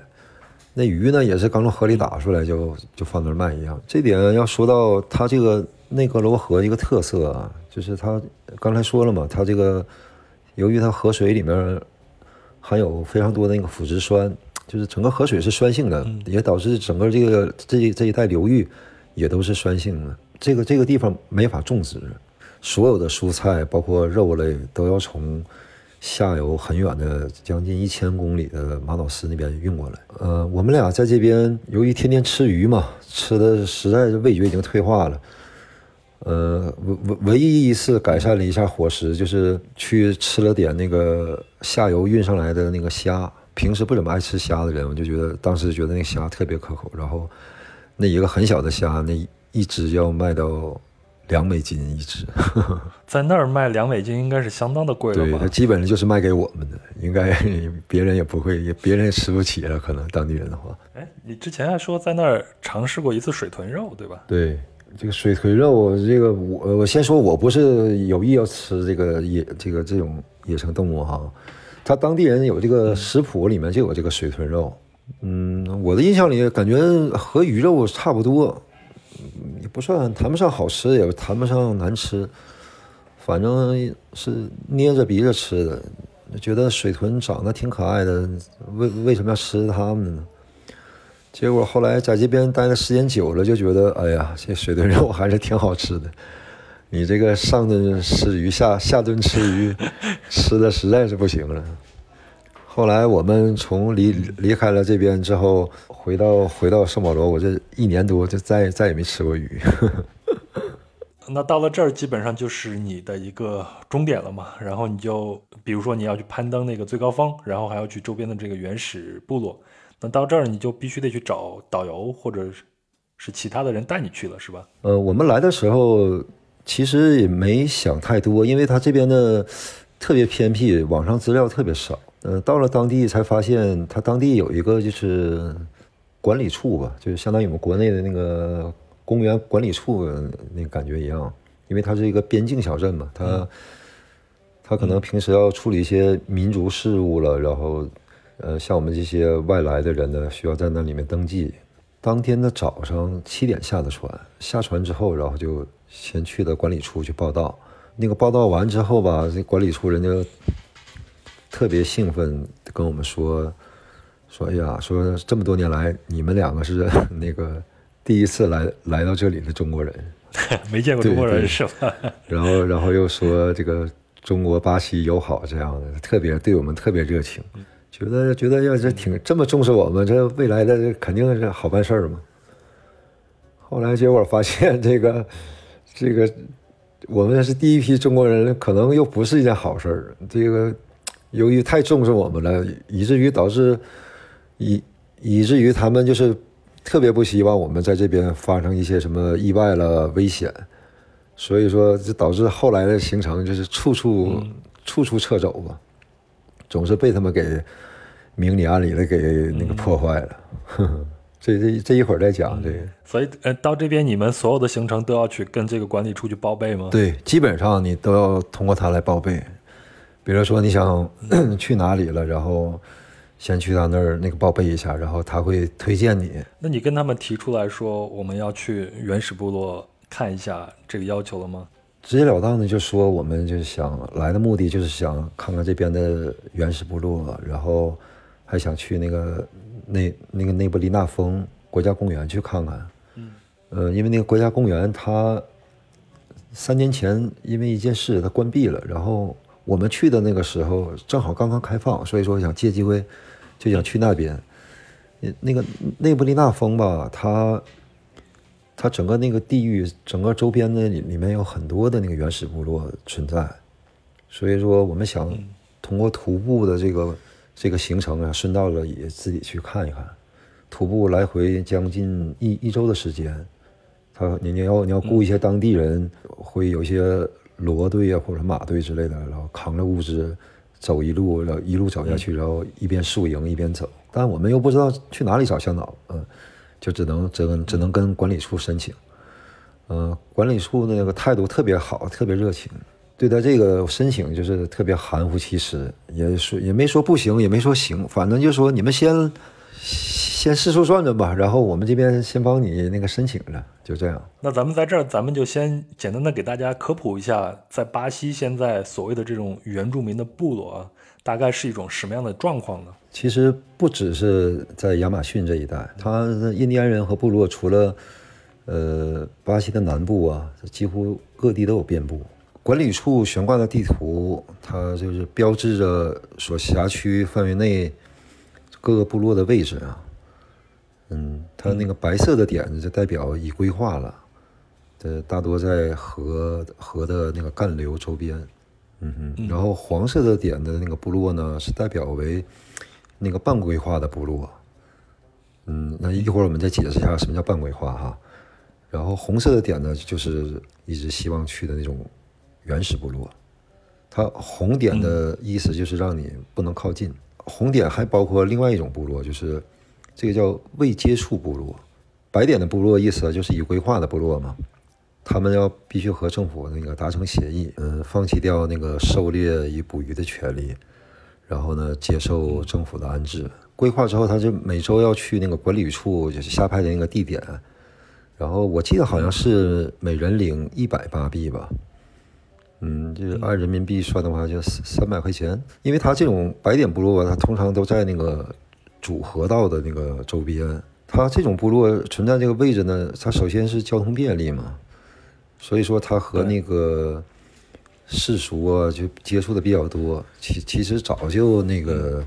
那鱼呢，也是刚从河里打出来就就放那儿卖一样。这点要说到他这个内格罗河一个特色啊。就是它刚才说了嘛，它这个由于它河水里面含有非常多的那个腐殖酸，就是整个河水是酸性的，也导致整个这个这这一带流域也都是酸性的。这个这个地方没法种植，所有的蔬菜包括肉类都要从下游很远的将近一千公里的马瑙斯那边运过来。呃，我们俩在这边由于天天吃鱼嘛，吃的实在是味觉已经退化了。呃，唯唯唯一一次改善了一下伙食，就是去吃了点那个下游运上来的那个虾。平时不怎么爱吃虾的人，我就觉得当时觉得那虾特别可口。然后那一个很小的虾，那一只要卖到两美金一只。在那儿卖两美金应该是相当的贵了对，它？基本上就是卖给我们的，应该别人也不会，也别人也吃不起了，可能当地人的话。哎，你之前还说在那儿尝试过一次水豚肉，对吧？对，这个水豚肉，这个我我先说，我不是有意要吃这个野这个这种野生动物哈，他当地人有这个食谱里面就有这个水豚肉，嗯，我的印象里感觉和鱼肉差不多，也不算谈不上好吃，也谈不上难吃，反正是捏着鼻子吃的，觉得水豚长得挺可爱的，为为什么要吃它们呢？结果后来在这边待的时间久了，就觉得，哎呀，这水豚肉还是挺好吃的。你这个上顿吃鱼，下下顿吃鱼，吃的实在是不行了。后来我们从离离开了这边之后，回到回到圣保罗，我这一年多就再再也没吃过鱼。那到了这儿，基本上就是你的一个终点了嘛。然后你就，比如说你要去攀登那个最高峰，然后还要去周边的这个原始部落。那到这儿你就必须得去找导游或者是是其他的人带你去了，是吧？呃，我们来的时候其实也没想太多，因为他这边的特别偏僻，网上资料特别少。呃，到了当地才发现，他当地有一个就是管理处吧，就是相当于我们国内的那个公园管理处那感觉一样，因为它是一个边境小镇嘛，它他可能平时要处理一些民族事务了，然后呃，像我们这些外来的人呢，需要在那里面登记。当天的早上七点下的船，下船之后，然后就先去的管理处去报道。那个报道完之后吧，这管理处人家特别兴奋，跟我们说说，哎呀，说这么多年来，你们两个是 那个第一次来来到这里的中国人。没见过中国人是吧？然后，然后又说这个中国巴西友好这样的，特别对我们特别热情，觉得觉得要是挺这么重视我们，这未来的肯定是好办事儿嘛。后来结果发现这个这个我们是第一批中国人，可能又不是一件好事儿。这个由于太重视我们了，以至于导致以以至于他们就是特别不希望我们在这边发生一些什么意外了、危险。所以说，这导致后来的行程就是处处、处处撤走吧，总是被他们给明里暗里的给那个破坏了。呵 呵这这这一会儿再讲这个。所以呃，到这边你们所有的行程都要去跟这个管理处去报备吗？对，基本上你都要通过他来报备。比如说你想 去哪里了，然后先去他那儿那个报备一下，然后他会推荐你。那你跟他们提出来说我们要去原始部落看一下这个要求了吗？直截了当的就说，我们就是想来的目的就是想看看这边的原始部落，然后还想去那个内那个内布利纳峰国家公园去看看。嗯，呃，因为那个国家公园它三年前因为一件事它关闭了，然后我们去的那个时候正好刚刚开放，所以说想借机会就想去那边。呃那个内布利纳峰吧，它它整个那个地域，整个周边的里里面有很多的那个原始部落存在，所以说我们想通过徒步的这个这个行程啊，顺道了也自己去看一看，徒步来回将近一一周的时间，他你你要你要雇一些当地人，会有一些骡队啊或者马队之类的，然后扛着物资走一路，然后一路走下去，然后一边宿营一边走，但我们又不知道去哪里找向导，嗯。就只能只能只能跟管理处申请，呃，管理处那个态度特别好，特别热情，对待这个申请就是特别含糊其辞，也说也没说不行，也没说行，反正就说你们先先试出转转吧，然后我们这边先帮你那个申请了，就这样。那咱们在这儿，咱们就先简单的给大家科普一下，在巴西现在所谓的这种原住民的部落啊，大概是一种什么样的状况呢？其实不只是在亚马逊这一带，它印第安人和部落除了呃巴西的南部啊，几乎各地都有遍布。管理处悬挂的地图，它就是标志着所辖区范围内各个部落的位置啊。嗯，它那个白色的点子就代表已规划了，这大多在河河的那个干流周边。嗯哼，然后黄色的点的那个部落呢，是代表为那个半规划的部落。嗯，那一会儿我们再解释一下什么叫半规划哈。然后红色的点呢，就是一直希望去的那种原始部落。它红点的意思就是让你不能靠近。红点还包括另外一种部落，就是这个叫未接触部落。白点的部落意思就是已规划的部落嘛，他们要必须和政府那个达成协议，嗯，放弃掉那个狩猎与捕鱼的权利，然后呢，接受政府的安置。规划之后，他就每周要去那个管理处，就是下派的那个地点。然后我记得好像是每人领一百八币吧，嗯，就是按人民币算的话，就三三百块钱。因为它这种白点部落，它通常都在那个主河道的那个周边。它这种部落存在这个位置呢，它首先是交通便利嘛，所以说它和那个世俗啊就接触的比较多。其其实早就那个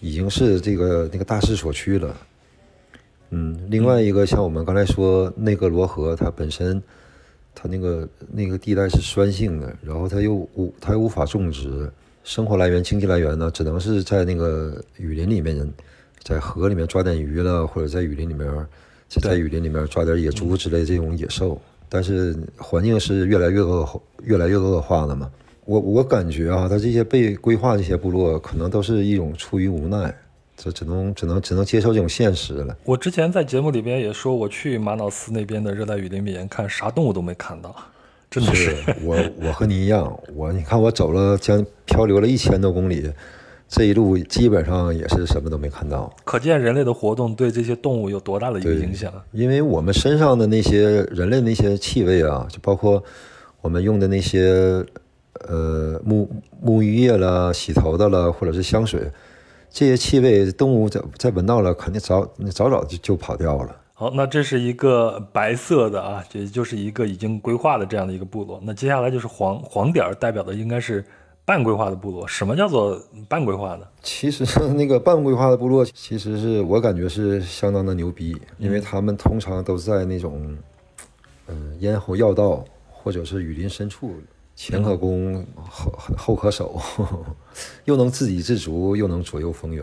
已经是这个那个大势所趋了。嗯，另外一个像我们刚才说内格罗河，它本身它那个那个地带是酸性的，然后它又无它又无法种植，生活来源、经济来源呢，只能是在那个雨林里面，在河里面抓点鱼了，或者在雨林里面在雨林里面抓点野猪之类这种野兽。但是环境是越来越恶越来越恶化了嘛。我我感觉啊，它这些被规划这些部落，可能都是一种出于无奈。这只能只能只能接受这种现实了。我之前在节目里边也说，我去马瑙斯那边的热带雨林里面看，啥动物都没看到，真的是。我我和你一样，我你看我走了将漂流了一千多公里，这一路基本上也是什么都没看到。可见人类的活动对这些动物有多大的一个影响。因为我们身上的那些人类那些气味啊，就包括我们用的那些呃沐沐浴液了、洗头的了，或者是香水。这些气味，动物在在闻到了，肯定早早早就就跑掉了。好，那这是一个白色的啊，这就是一个已经规划的这样的一个部落。那接下来就是黄黄点儿，代表的应该是半规划的部落。什么叫做半规划呢？其实那个半规划的部落，其实是我感觉是相当的牛逼，因为他们通常都在那种嗯咽喉要道或者是雨林深处。前可攻，后后可守，又能自给自足，又能左右逢源。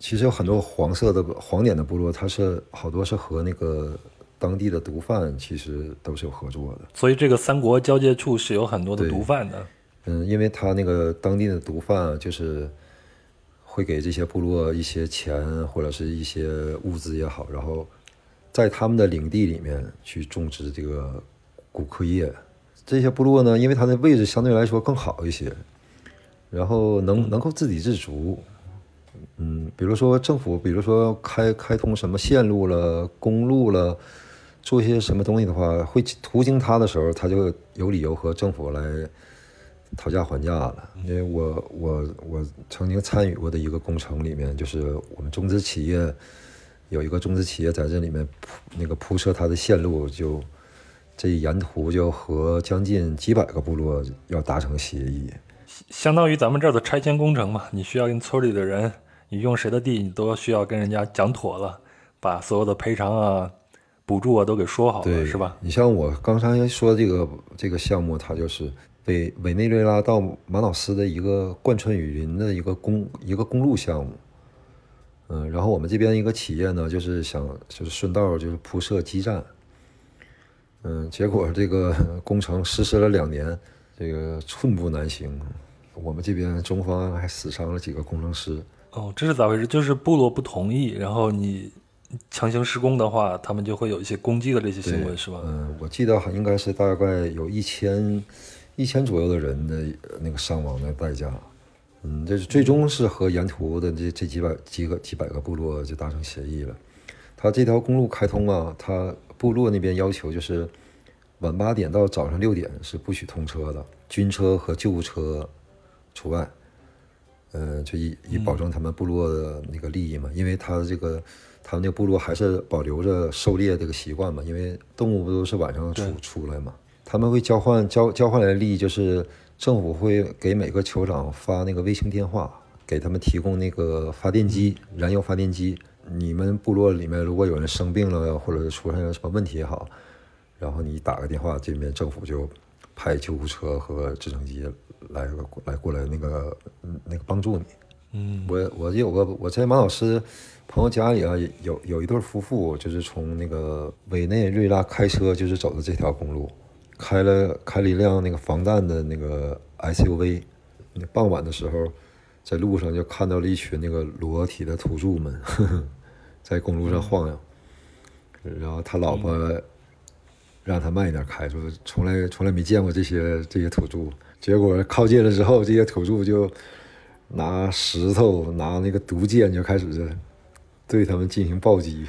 其实有很多黄色的黄点的部落，它是好多是和那个当地的毒贩其实都是有合作的。所以这个三国交界处是有很多的毒贩的。嗯，因为他那个当地的毒贩就是会给这些部落一些钱或者是一些物资也好，然后在他们的领地里面去种植这个骨科叶。这些部落呢，因为它的位置相对来说更好一些，然后能能够自给自足。嗯，比如说政府，比如说开开通什么线路了、公路了，做些什么东西的话，会途经它的时候，它就有理由和政府来讨价还价了。因为我我我曾经参与过的一个工程里面，就是我们中资企业有一个中资企业在这里面铺那个铺设它的线路就。这沿途就和将近几百个部落要达成协议，相当于咱们这儿的拆迁工程嘛。你需要跟村里的人，你用谁的地，你都需要跟人家讲妥了，把所有的赔偿啊、补助啊都给说好了，是吧？你像我刚才说的这个这个项目，它就是委委内瑞拉到马瑙斯的一个贯穿雨林的一个公一个公路项目。嗯，然后我们这边一个企业呢，就是想就是顺道就是铺设基站。嗯，结果这个 工程实施了两年，这个寸步难行。我们这边中方还死伤了几个工程师。哦，这是咋回事？就是部落不同意，然后你强行施工的话，他们就会有一些攻击的这些行为，是吧？嗯，我记得应该是大概有一千一千左右的人的那个伤亡的代价。嗯，这是最终是和沿途的这这几百几个几百个部落就达成协议了。他这条公路开通啊，他。部落那边要求就是晚八点到早上六点是不许通车的，军车和救护车除外。呃，就以以保证他们部落的那个利益嘛，因为他这个他们那个部落还是保留着狩猎这个习惯嘛，因为动物不都是晚上出出来嘛，他们会交换交交换来的利益就是政府会给每个酋长发那个卫星电话，给他们提供那个发电机，燃油发电机。你们部落里面如果有人生病了，或者是出现了什么问题也好，然后你打个电话，这边政府就派救护车和直升机来来过来那个那个帮助你。嗯，我我有个我在马老师朋友家里啊，有有一对夫妇，就是从那个委内瑞拉开车，就是走的这条公路，开了开了一辆那个防弹的那个 SUV，那傍晚的时候，在路上就看到了一群那个裸体的土著们呵呵在公路上晃悠，然后他老婆让他慢一点开，说从来从来没见过这些这些土著，结果靠近了之后，这些土著就拿石头拿那个毒箭就开始对他们进行暴击。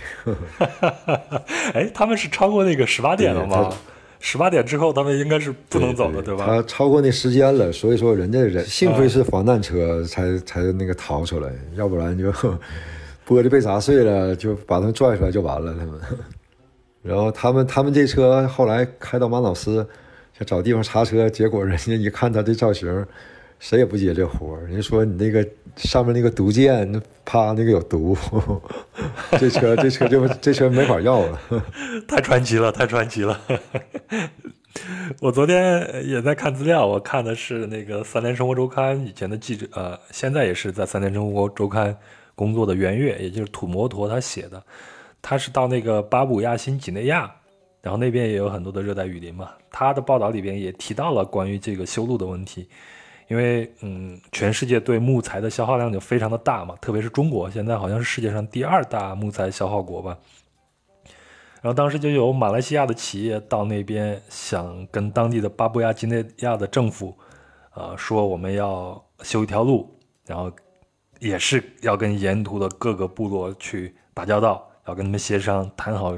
哎，他们是超过那个十八点了吗？十八点之后，他们应该是不能走了，对吧？他超过那时间了，所以说人家人幸亏是防弹车才才那个逃出来，要不然就玻璃被砸碎了，就把他们拽出来就完了。他们，然后他们他们这车后来开到马瑙斯，想找地方擦车，结果人家一看他这造型，谁也不接这活儿。人家说你那个上面那个毒箭，啪那个有毒，这车这车就这车没法要了。太传奇了，太传奇了。我昨天也在看资料，我看的是那个《三联生活周刊》以前的记者，呃，现在也是在《三联生活周刊》工作的袁岳，也就是土摩托他写的。他是到那个巴布亚新几内亚，然后那边也有很多的热带雨林嘛。他的报道里边也提到了关于这个修路的问题，因为嗯，全世界对木材的消耗量就非常的大嘛，特别是中国现在好像是世界上第二大木材消耗国吧。然后当时就有马来西亚的企业到那边，想跟当地的巴布亚几内亚的政府，呃，说我们要修一条路，然后也是要跟沿途的各个部落去打交道，要跟他们协商，谈好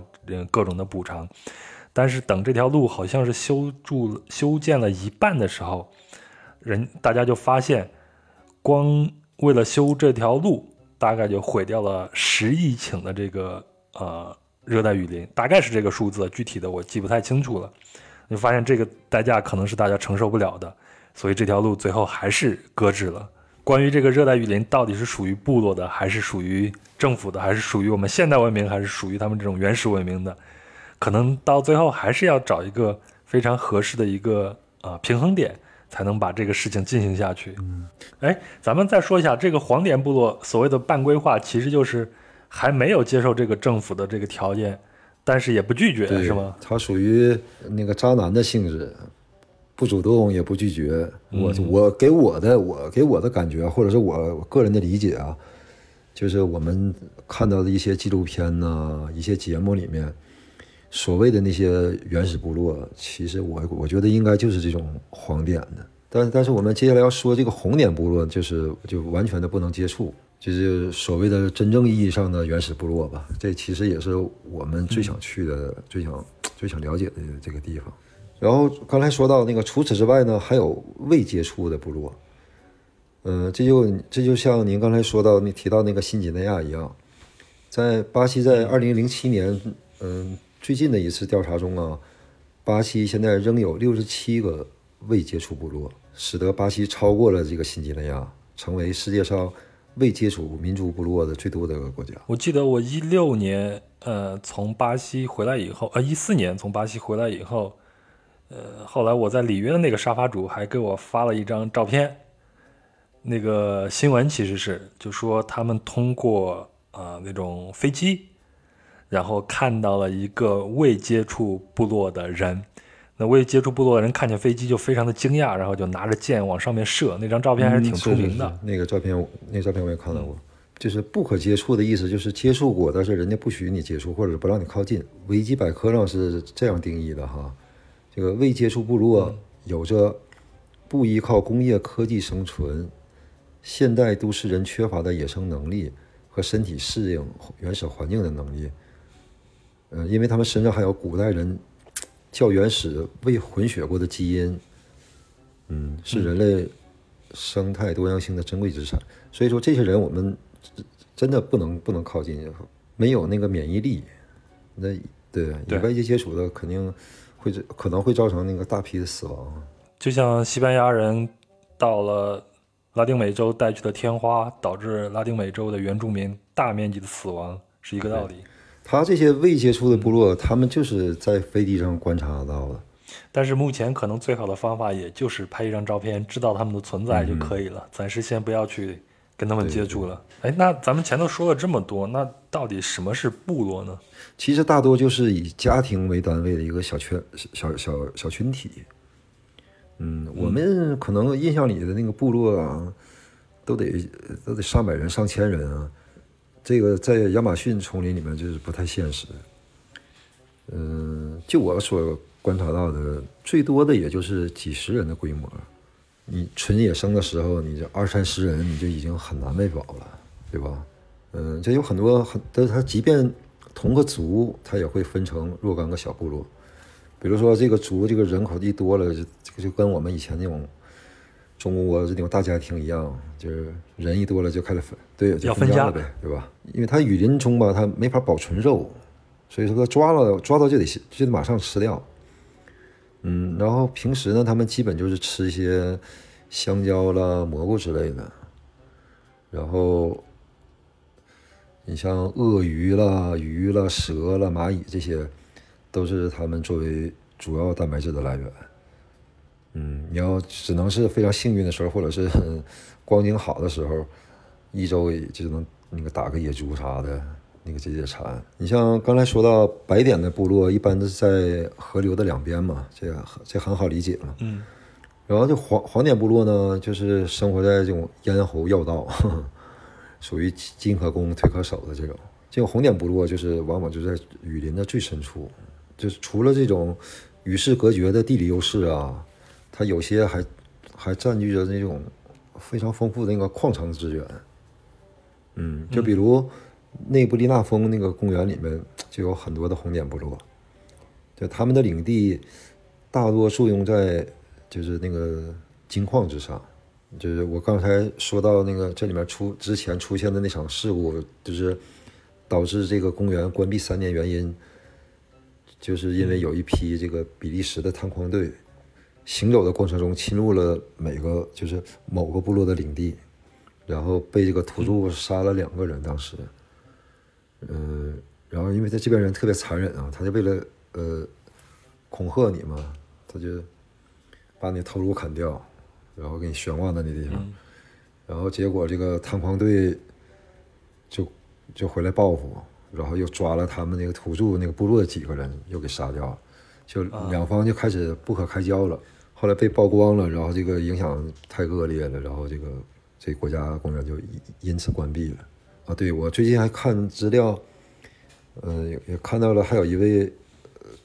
各种的补偿。但是等这条路好像是修筑修建了一半的时候，人大家就发现，光为了修这条路，大概就毁掉了十亿顷的这个呃热带雨林，大概是这个数字，具体的我记不太清楚了。就发现这个代价可能是大家承受不了的，所以这条路最后还是搁置了。关于这个热带雨林到底是属于部落的，还是属于政府的，还是属于我们现代文明，还是属于他们这种原始文明的，可能到最后还是要找一个非常合适的一个啊、呃平衡点，才能把这个事情进行下去。嗯，哎，咱们再说一下这个黄点部落所谓的半规划，其实就是还没有接受这个政府的这个条件，但是也不拒绝，是吗？？它属于那个渣男的性质，不主动也不拒绝。我我给我的我给我的感觉，或者是我我个人的理解啊，就是我们看到的一些纪录片呐、一些节目里面，所谓的那些原始部落，其实我我觉得应该就是这种黄点的。但但是我们接下来要说这个红点部落，就是就完全的不能接触，就是所谓的真正意义上的原始部落吧。这其实也是我们最想去的、最想最想了解的这个地方。然后刚才说到那个，除此之外呢，还有未接触的部落。嗯、这就这就像您刚才说到你提到那个新几内亚一样，在巴西在二零零七年，嗯、最近的一次调查中啊，巴西现在仍有六十七个未接触部落，使得巴西超过了这个新几内亚，成为世界上未接触民族部落的最多的个国家。我记得我一六年，呃，从巴西回来以后，呃，一四年从巴西回来以后，呃，后来我在里约的那个沙发主还给我发了一张照片，那个新闻其实是就说他们通过啊、那种飞机，然后看到了一个未接触部落的人。那未接触部落的人看见飞机就非常的惊讶，然后就拿着箭往上面射。那张照片还是挺出名的。那个照片，那个照片我也看到过。就是不可接触的意思，就是接触过，但是人家不许你接触，或者是不让你靠近。维基百科上是这样定义的哈，这个未接触部落有着不依靠工业科技生存、现代都市人缺乏的野生能力和身体适应原始环境的能力。嗯、因为他们身上还有古代人较原始未混血过的基因，嗯，是人类生态多样性的珍贵资产。所以说，这些人我们真真的不能不能靠近，没有那个免疫力。那对与外界接触的肯定会可能会造成那个大批的死亡。就像西班牙人到了拉丁美洲带去的天花，导致拉丁美洲的原住民大面积的死亡，是一个道理。他这些未接触的部落，他们就是在飞机上观察到的。但是目前可能最好的方法，也就是拍一张照片，知道他们的存在就可以了。暂时先不要去跟他们接触了。哎，那咱们前头说了这么多，那到底什么是部落呢？其实大多就是以家庭为单位的一个小圈、小小小群体。嗯，我们可能印象里的那个部落啊，都得都得上百人、上千人啊。这个在亚马逊丛林里面就是不太现实。嗯，就我所观察到的，最多的也就是几十人的规模。你纯野生的时候，你这二三十人，你就已经很难喂饱了，对吧？嗯，这有很多很，但是它即便同个族，它也会分成若干个小部落。比如说这个族这个人口一多了，就就跟我们以前那种中国这种大家庭一样，就是人一多了就开始分，对，就分家了呗，对吧？因为它雨林中吧，它没法保存肉，所以说它抓了抓到就得就得马上吃掉。嗯，然后平时呢，他们基本就是吃一些香蕉啦、蘑菇之类的。然后你像鳄鱼啦、鱼啦、蛇啦、蚂蚁这些。都是他们作为主要蛋白质的来源。嗯，你要只能是非常幸运的时候，或者是 光景好的时候，一周就能那个打个野猪啥的，那个解解馋。你像刚才说到白点的部落，一般都是在河流的两边嘛，这这很好理解嘛。嗯。然后这黄黄点部落呢，就是生活在这种咽喉要道，属于进可攻退可守的这种。这种红点部落就是往往就在雨林的最深处。就是除了这种与世隔绝的地理优势啊，它有些还还占据着那种非常丰富的那个矿藏资源。嗯，就比如内布利纳峰那个公园里面就有很多的红点部落，就他们的领地大多作用在就是那个金矿之上。就是我刚才说到那个这里面出之前出现的那场事故，就是导致这个公园关闭三年原因。就是因为有一批这个比利时的探矿队行走的过程中侵入了每个就是某个部落的领地，然后被这个土著杀了两个人。当时，然后因为他这边人特别残忍啊，他就为了呃恐吓你嘛，他就把你头颅砍掉，然后给你悬挂在那地方，然后结果这个探矿队就就回来报复。然后又抓了他们那个土著那个部落的几个人，又给杀掉了，就两方就开始不可开交了。后来被曝光了，然后这个影响太恶劣了，然后这个这国家公园就因此关闭了。啊，对我最近还看资料，呃，也看到了，还有一位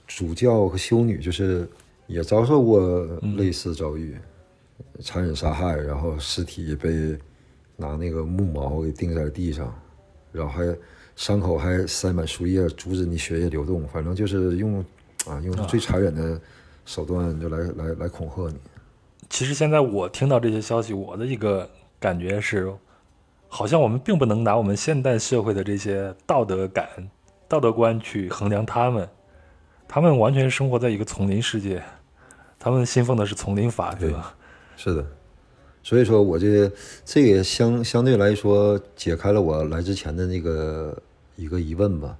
主教和修女，就是也遭受过类似遭遇，残忍杀害，然后尸体被拿那个木矛给钉在地上，然后还。伤口还塞满树叶，阻止你血液流动。反正就是用啊，用最残忍的手段就来来来恐吓你。其实现在我听到这些消息，我的一个感觉是，好像我们并不能拿我们现代社会的这些道德感、道德观去衡量他们。他们完全生活在一个丛林世界，他们信奉的是丛林法，则？是的。所以说，我这这也相相对来说解开了我来之前的那个一个疑问吧，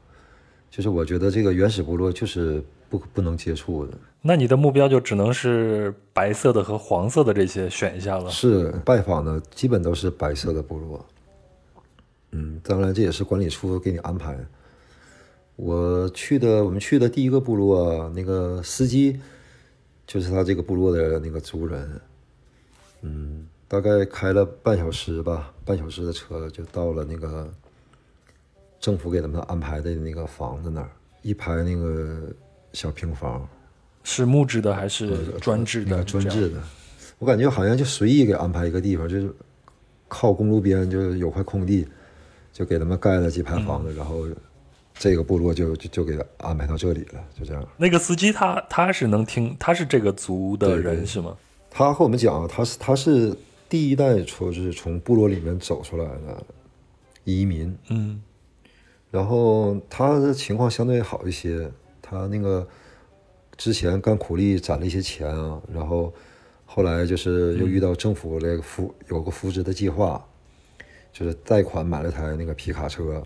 就是我觉得这个原始部落就是不不能接触的。那你的目标就只能是白色的和黄色的这些选项了。是拜访的基本都是白色的部落。嗯，当然这也是管理处给你安排。我去的我们去的第一个部落，那个司机就是他这个部落的那个族人。嗯。大概开了半小时吧，半小时的车就到了那个政府给他们安排的那个房子那儿，一排那个小平房，是木质的还是砖制的？砖制的，我感觉好像就随意给安排一个地方，就是靠公路边就有块空地，就给他们盖了几排房子，然后这个部落就就就给他安排到这里了，就这样。那个司机他他是能听，他是这个族的人是吗？他和我们讲，他是他是。第一代说是从部落里面走出来的移民，嗯，然后他的情况相对好一些，他那个之前干苦力攒了一些钱啊，然后后来就是又遇到政府那个扶有个扶植的计划，就是贷款买了台那个皮卡车，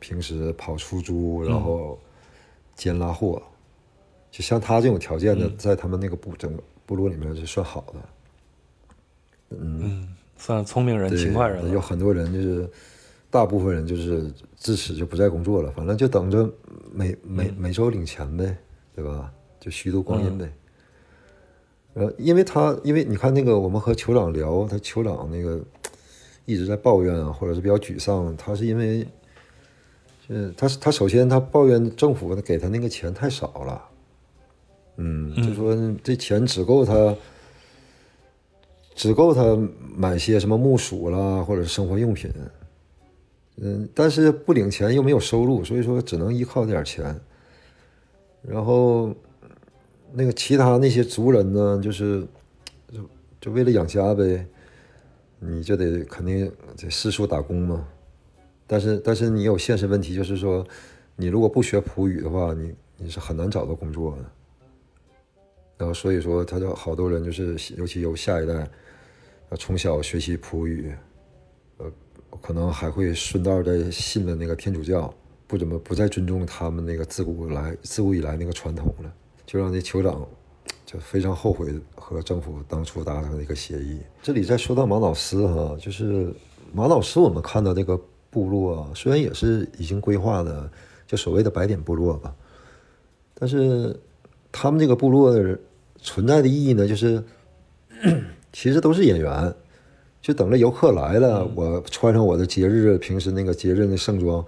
平时跑出租，然后兼拉货，就像他这种条件的，在他们那个部整个部落里面是算好的。嗯，算聪明人、勤快人。有很多人就是，大部分人就是自此就不再工作了，反正就等着每每每周领钱呗，对吧？就虚度光阴呗。呃，因为他因为你看那个我们和酋长聊，他酋长那个一直在抱怨啊，或者是比较沮丧，他是因为，嗯他他首先他抱怨政府给他那个钱太少了，嗯，就说这钱只够他。只够他买些什么木薯啦，或者是生活用品，嗯，但是不领钱又没有收入，所以说只能依靠这点钱。然后那个其他那些族人呢，就是就就为了养家呗，你就得肯定得四处打工嘛。但是但是你有现实问题，就是说你如果不学普语的话，你你是很难找到工作的。然后所以说，他就好多人就是，尤其有下一代。从小学习普语，呃，可能还会顺道的信了那个天主教，不怎么不再尊重他们那个自古来自古以来那个传统了，就让那酋长就非常后悔和政府当初达成的一个协议。这里再说到马老师哈，就是马老师，我们看到这个部落啊虽然也是已经规划的，就所谓的白点部落吧，但是他们这个部落的存在的意义呢，就是。其实都是演员，就等着游客来了，我穿上我的节日平时那个节日的盛装，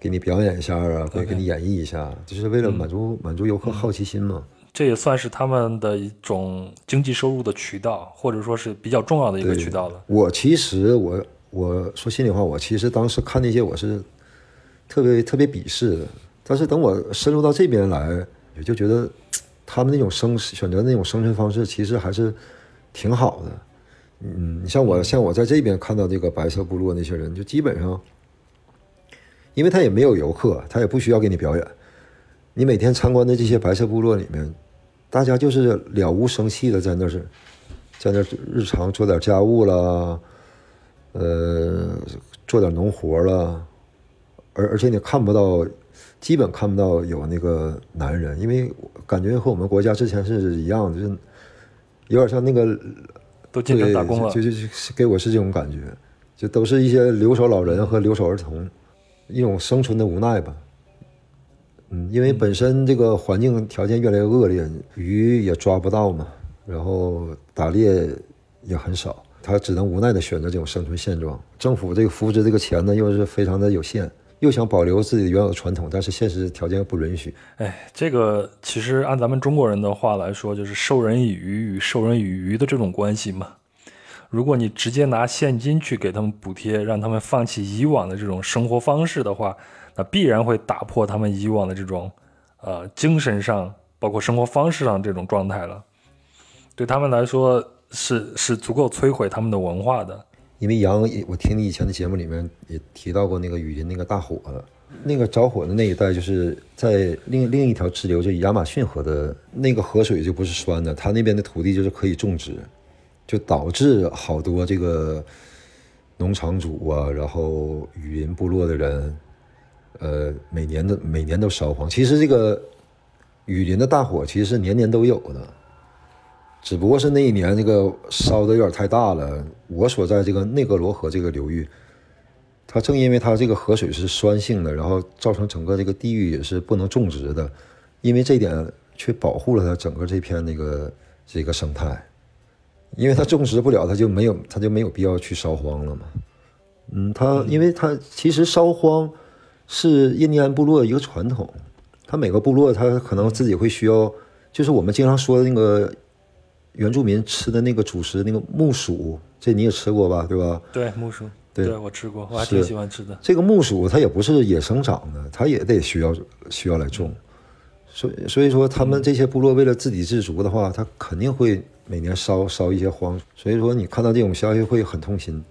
给你表演一下啊，给给你演绎一下，就是为了满足满足游客好奇心嘛。这也算是他们的一种经济收入的渠道，或者说是比较重要的一个渠道了。我其实我我说心里话，我其实当时看那些我是特别特别鄙视的，但是等我深入到这边来，也就觉得 他们那种生选择那种生存方式，其实还是。挺好的，嗯，你像我，像我在这边看到这个白色部落那些人，就基本上，因为他也没有游客，他也不需要给你表演，你每天参观的这些白色部落里面，大家就是了无生气的在那是，在那日常做点家务啦，呃，做点农活了，而而且你看不到，基本看不到有那个男人，因为感觉和我们国家之前是一样的，就。有点像那个，都进城打工了，就就就给我是这种感觉，就都是一些留守老人和留守儿童，一种生存的无奈吧。嗯，因为本身这个环境条件越来越恶劣，鱼也抓不到嘛，然后打猎也很少，他只能无奈的选择这种生存现状。政府这个扶持这个钱呢，又是非常的有限。又想保留自己原有的传统，但是现实条件又不允许。哎，这个其实按咱们中国人的话来说，就是授人以鱼与授人以渔的这种关系嘛。如果你直接拿现金去给他们补贴，让他们放弃以往的这种生活方式的话，那必然会打破他们以往的这种呃精神上，包括生活方式上这种状态了。对他们来说，是是足够摧毁他们的文化的。因为杨，我听你以前的节目里面也提到过那个雨林那个大火，那个着火的那一带就是在另另一条支流，就亚马逊河的那个河水就不是酸的，它那边的土地就是可以种植，就导致好多这个农场主啊，然后雨林部落的人，呃，每年的每年都烧荒。其实这个雨林的大火其实是年年都有的。只不过是那一年那个烧的有点太大了。我所在这个内格罗河这个流域，它正因为它这个河水是酸性的，然后造成整个这个地域也是不能种植的。因为这点却保护了它整个这片那个这个生态。因为它种植不了，它就没有它就没有必要去烧荒了嘛。嗯，它因为它其实烧荒是印第安部落一个传统，他每个部落他可能自己会需要，就是我们经常说的那个。原住民吃的那个主食，那个木薯，这你也吃过吧？对吧？对木薯，对我吃过，我还挺喜欢吃的。这个木薯它也不是野生长的，它也得需要需要来种。所以所以说，他们这些部落为了自给自足的话，他肯定会每年烧烧一些荒。所以说，你看到这种消息会很痛心，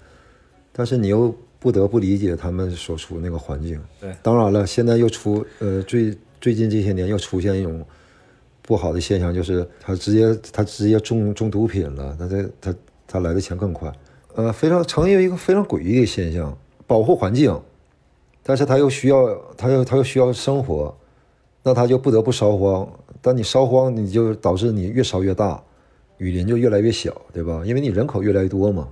但是你又不得不理解他们所处那个环境。对，当然了，现在又出呃最最近这些年又出现一种。不好的现象就是他直接他直接种种毒品了，他这他他来的钱更快，呃，非常成为一个非常诡异的现象。保护环境，但是他又需要他又他又需要生活，那他就不得不烧荒。但你烧荒，你就导致你越烧越大，雨林就越来越小，对吧？因为你人口越来越多嘛。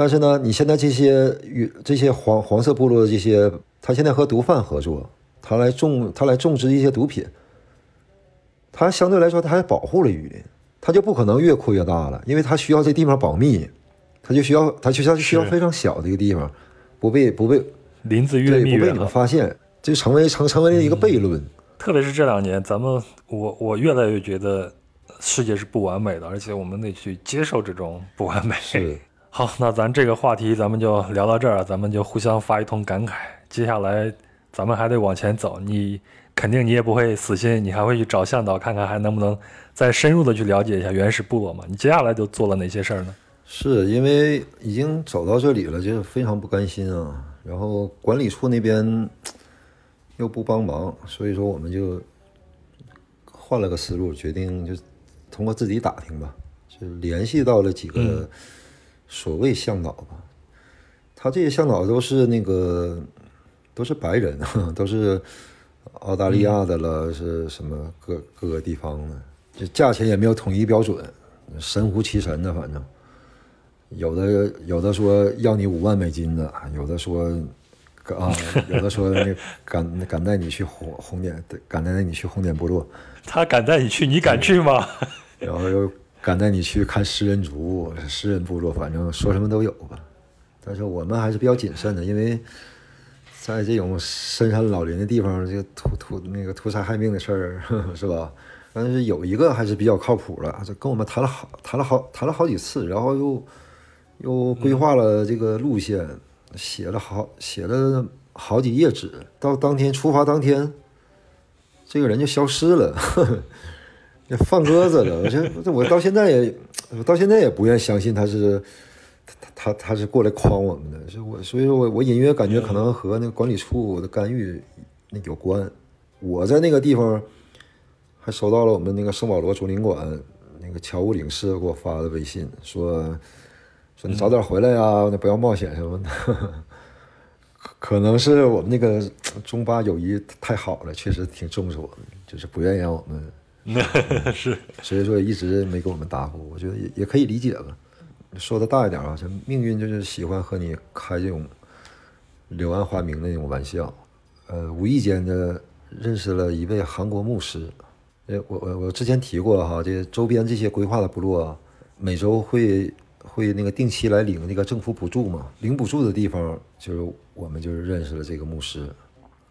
但是呢，你现在这些与这些黄黄色部落的这些，他现在和毒贩合作，他来种他来种植一些毒品，他相对来说他还保护了雨林，他就不可能越扩越大了，因为他需要这地方保密，他就需要他就需要需要非常小的一个地方，不被不被林子越对不被你们。发现，就成为成成为了一个悖论。特别是这两年，咱们我我越来越觉得世界是不完美的，而且我们得去接受这种不完美。是，好，那咱这个话题咱们就聊到这儿，咱们就互相发一通感慨。接下来咱们还得往前走，你肯定你也不会死心，你还会去找向导看看还能不能再深入的去了解一下原始部落嘛？你接下来都做了哪些事儿呢？是因为已经走到这里了，就是非常不甘心啊。然后管理处那边又不帮忙，所以说我们就换了个思路，决定就通过自己打听吧，就联系到了几个所谓向导吧。他这些向导都是那个都是白人，都是澳大利亚的了，是什么各各个地方的，这价钱也没有统一标准，神乎其神的，反正。有的有的说要你五万美金的，有的说啊，有的说那敢敢带你去红红点，敢带你去红点部落，他敢带你去，你敢去吗？然后又敢带你去看食人族、食人部落，反正说什么都有吧。但是我们还是比较谨慎的，因为在这种深山老林的地方，这个屠屠那个屠杀害命的事儿 是吧？但是有一个还是比较靠谱的，这跟我们谈了好谈了好谈了好几次，然后又又规划了这个路线，写了好写了好几页纸。到当天出发当天，这个人就消失了，也放鸽子了。我这我到现在也我到现在也不愿相信他是他他他是过来诓我们的。是我所以说我我隐约感觉可能和那个管理处的干预那有关。我在那个地方还收到了我们那个圣保罗总领馆那个侨务领事给我发的微信，说说你早点回来呀，那不要冒险什么的。可可能是我们那个中巴友谊太好了，确实挺重视我们，就是不愿意让我们，那 是，所以说一直没给我们答复。我觉得也也可以理解吧。说的大一点啊，这命运就是喜欢和你开这种柳暗花明的那种玩笑。呃，无意间的认识了一位韩国牧师。呃，我我我之前提过哈，这周边这些规划的部落，每周会会那个定期来领那个政府补助嘛，领补助的地方就是我们就是认识了这个牧师，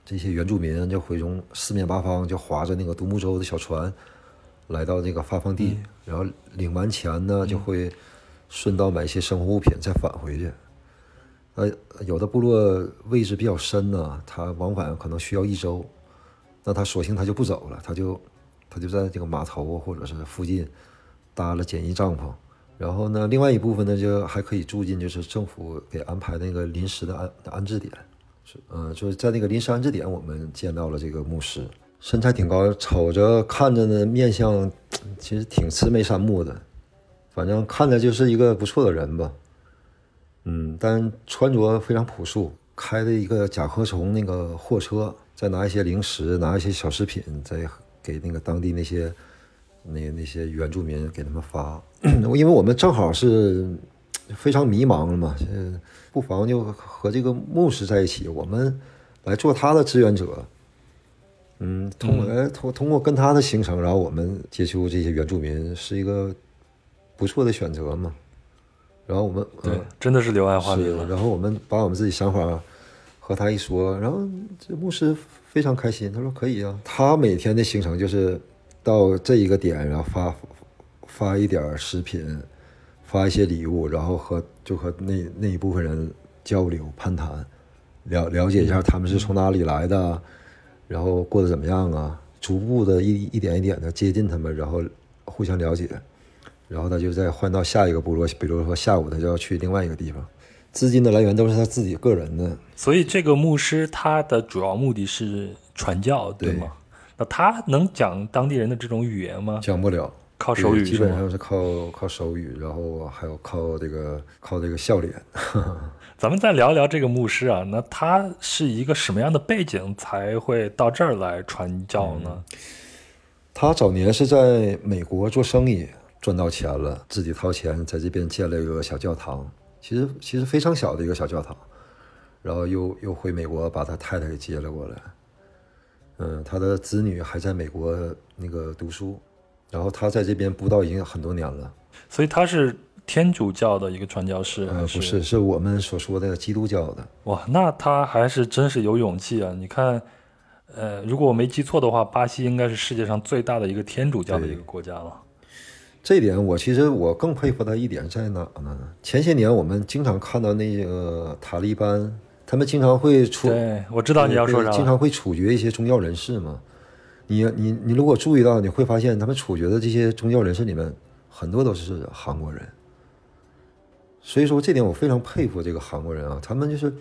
这些原住民就会从四面八方就划着那个独木舟的小船，来到这个发放地，然后领完钱呢就会顺道买一些生活物品再返回去。呃，有的部落位置比较深呢，他往返可能需要一周，那他索性他就不走了，他就他就在这个码头或者是附近搭了简易帐篷，然后呢，另外一部分呢就还可以住进就是政府给安排那个临时的安安置点，呃就是在那个临时安置点，我们见到了这个牧师，身材挺高，瞅着看着呢面相其实挺慈眉善目的，反正看着就是一个不错的人吧。嗯，但穿着非常朴素，开的一个甲壳虫那个货车，再拿一些零食，拿一些小食品，再给那个当地那些那那些原住民给他们发。因为我们正好是非常迷茫了嘛，呃不妨就和这个牧师在一起，我们来做他的志愿者。嗯，通过哎通通过跟他的行程，然后我们接触这些原住民，是一个不错的选择嘛。然后我们对呃，真的是柳暗花是明了。然后我们把我们自己想法和他一说，然后这牧师非常开心，他说可以啊。他每天的行程就是到这一个点，然后发发一点儿食品，发一些礼物，然后和就和那那一部分人交流攀谈，了了解一下他们是从哪里来的，然后过得怎么样啊，逐步的一一点一点的接近他们，然后互相了解。然后他就再换到下一个部落，比如说下午他就要去另外一个地方，资金的来源都是他自己个人的。所以这个牧师他的主要目的是传教，对对吗？那他能讲当地人的这种语言吗？讲不了，靠手语基？本上是靠靠手语，然后还有靠这个靠这个笑脸。咱们再聊聊这个牧师啊，那他是一个什么样的背景才会到这儿来传教呢？他早年是在美国做生意，赚到钱了，自己掏钱在这边建了一个小教堂，其实其实非常小的一个小教堂，然后又又回美国把他太太给接了过来，嗯，他的子女还在美国那个读书，然后他在这边布道已经很多年了。所以他是天主教的一个传教士，呃，不是，是我们所说的基督教的。哇，那他还是真是有勇气啊！你看，呃，如果我没记错的话，巴西应该是世界上最大的一个天主教的一个国家了。这点我其实我更佩服他一点在哪呢？前些年我们经常看到那个塔利班，他们经常会处，对，我知道你要说啥。经常会处决一些宗教人士嘛。你你你如果注意到，你会发现他们处决的这些宗教人士里面，很多都是韩国人。所以说这点我非常佩服这个韩国人啊，他们就是，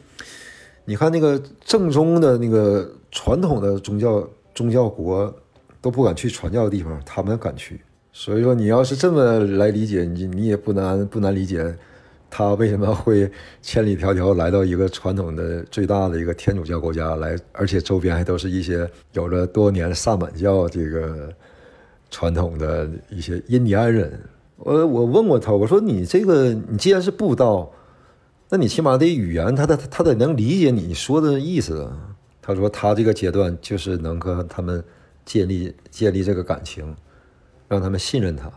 你看那个正宗的那个传统的宗教宗教国都不敢去传教的地方，他们敢去。所以说你要是这么来理解，你你也不难不难理解，他为什么会千里迢迢来到一个传统的最大的一个天主教国家来，而且周边还都是一些有着多年萨满教这个传统的一些印第安人。我我问过他，我说你这个你既然是布道，那你起码得语言，他得他得能理解你说的意思。他说他这个阶段就是能和他们建立建立这个感情，让他们信任他，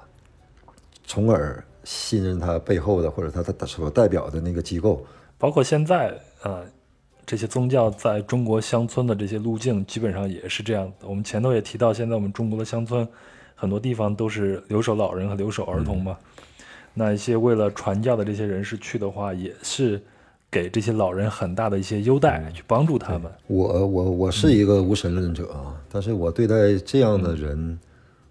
从而信任他背后的或者他他所代表的那个机构。包括现在呃，这些宗教在中国乡村的这些路径，基本上也是这样的。我们前头也提到，现在我们中国的乡村。很多地方都是留守老人和留守儿童嘛，那一些为了传教的这些人士去的话，也是给这些老人很大的一些优待，去帮助他们。我我我是一个无神论者啊，但是我对待这样的人，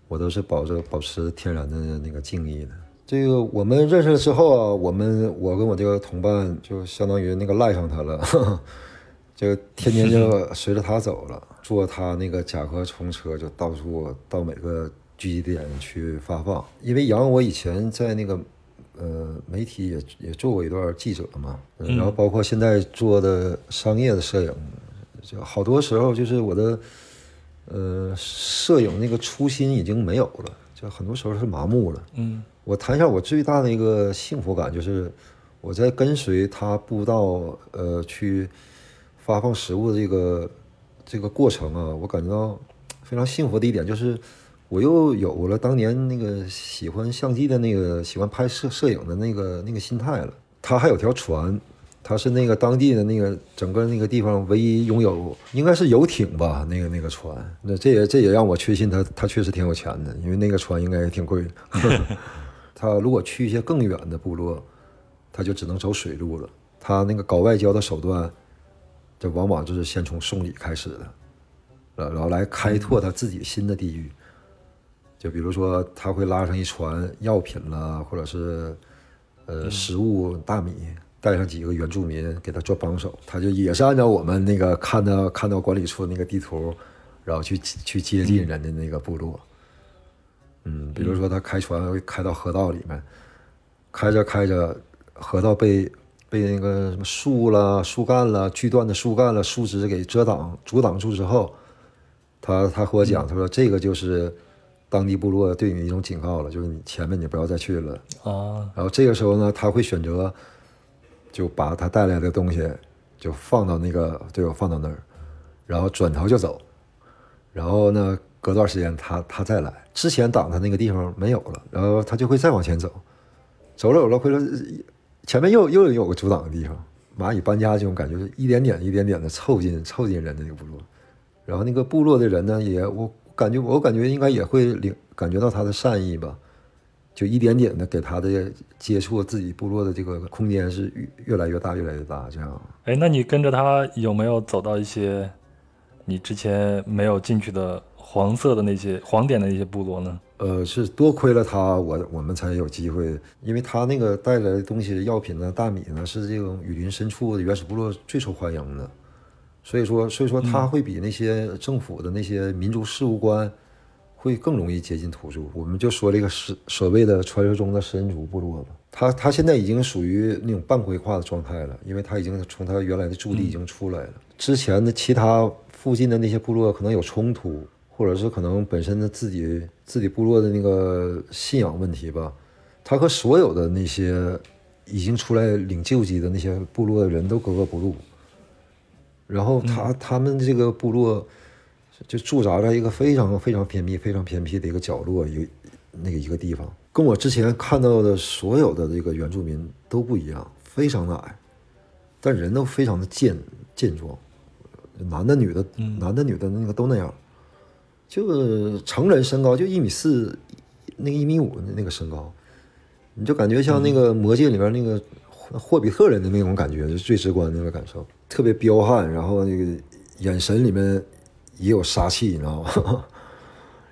我都是保着保持天然的那个敬意的。这个我们认识了之后啊，我们我跟我这个同伴就相当于那个赖上他了，就天天就随着他走了，坐他那个甲壳虫车，就到处到每个。聚集点去发放，因为杨，我以前在那个呃媒体也也做过一段记者嘛，然后包括现在做的商业的摄影，就好多时候就是我的呃摄影那个初心已经没有了，就很多时候是麻木了。嗯，我谈一下我最大的一个幸福感，就是我在跟随他布道呃去发放食物的这个这个过程啊，我感觉到非常幸福的一点就是。我又有了当年那个喜欢相机的那个喜欢拍摄摄影的那个那个心态了。他还有条船，他是那个当地的那个整个那个地方唯一拥有，应该是游艇吧？那个那个船，那这也这也让我确信他他确实挺有钱的，因为那个船应该也挺贵的。他如果去一些更远的部落，他就只能走水路了。他那个搞外交的手段，这往往就是先从送礼开始的，然后来开拓他自己新的地域。就比如说，他会拉上一船药品啦，或者是，呃，食物大米，带上几个原住民给他做帮手，他就也是按照我们那个看到看到管理处那个地图，然后去去接近人的那个部落。嗯，比如说他开船会开到河道里面，开着开着，河道被被那个什么树啦、树干啦、锯断的树干了、树枝给遮挡阻挡住之后，他他和我讲，他说这个就是。当地部落对你一种警告了，就是你前面你不要再去了啊。然后这个时候呢，他会选择就把他带来的东西就放到那个队友放到那儿，然后转头就走。然后呢，隔段时间他他再来，之前挡他那个地方没有了，然后他就会再往前走，走了走了，回头前面又又有个阻挡的地方。蚂蚁搬家这种感觉，一点点一点点的凑近凑近人的那个部落，然后那个部落的人呢，也我。感觉我感觉应该也会领感觉到他的善意吧，就一点点的给他的接触自己部落的这个空间是越越来越大越来越大这样。哎，那你跟着他有没有走到一些你之前没有进去的黄色的那些黄点的那些部落呢？呃，是多亏了他，我我们才有机会，因为他那个带来的东西，药品呢、大米呢，是这种雨林深处的原始部落最受欢迎的。所以说，所以说他会比那些政府的那些民族事务官会更容易接近土著。我们就说这个是所谓的传说中的食人族部落吧，他他现在已经属于那种半规划的状态了，因为他已经从他原来的驻地已经出来了。之前的其他附近的那些部落可能有冲突，或者是可能本身的自己自己部落的那个信仰问题吧，他和所有的那些已经出来领救济的那些部落的人都格格不入。然后他他们这个部落就驻扎在一个非常非常偏僻、非常偏僻的一个角落，有那个一个地方，跟我之前看到的所有的这个原住民都不一样，非常的矮，但人都非常的健健壮，男的女的，男的女的那个都那样，就成人身高就一米四，那个一米五那个身高，你就感觉像那个魔戒里面那个霍比特人的那种感觉，是最直观的那个感受。特别彪悍，然后那个眼神里面也有杀气，你知道吗？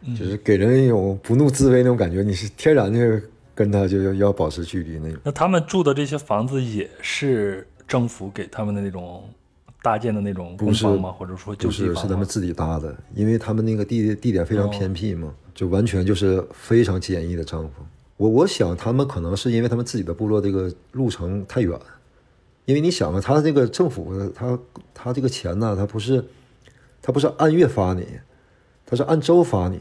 就是给人一种不怒自威那种感觉。你是天然的跟他就要要保持距离那种。那他们住的这些房子也是政府给他们的那种搭建的那种工房吗？或者说就是是他们自己搭的，因为他们那个地地点非常偏僻嘛，就完全就是非常简易的帐篷。我我想他们可能是因为他们自己的部落这个路程太远。因为你想啊，他这个政府，他他这个钱呢，他不是，他不是按月发你，他是按周发你，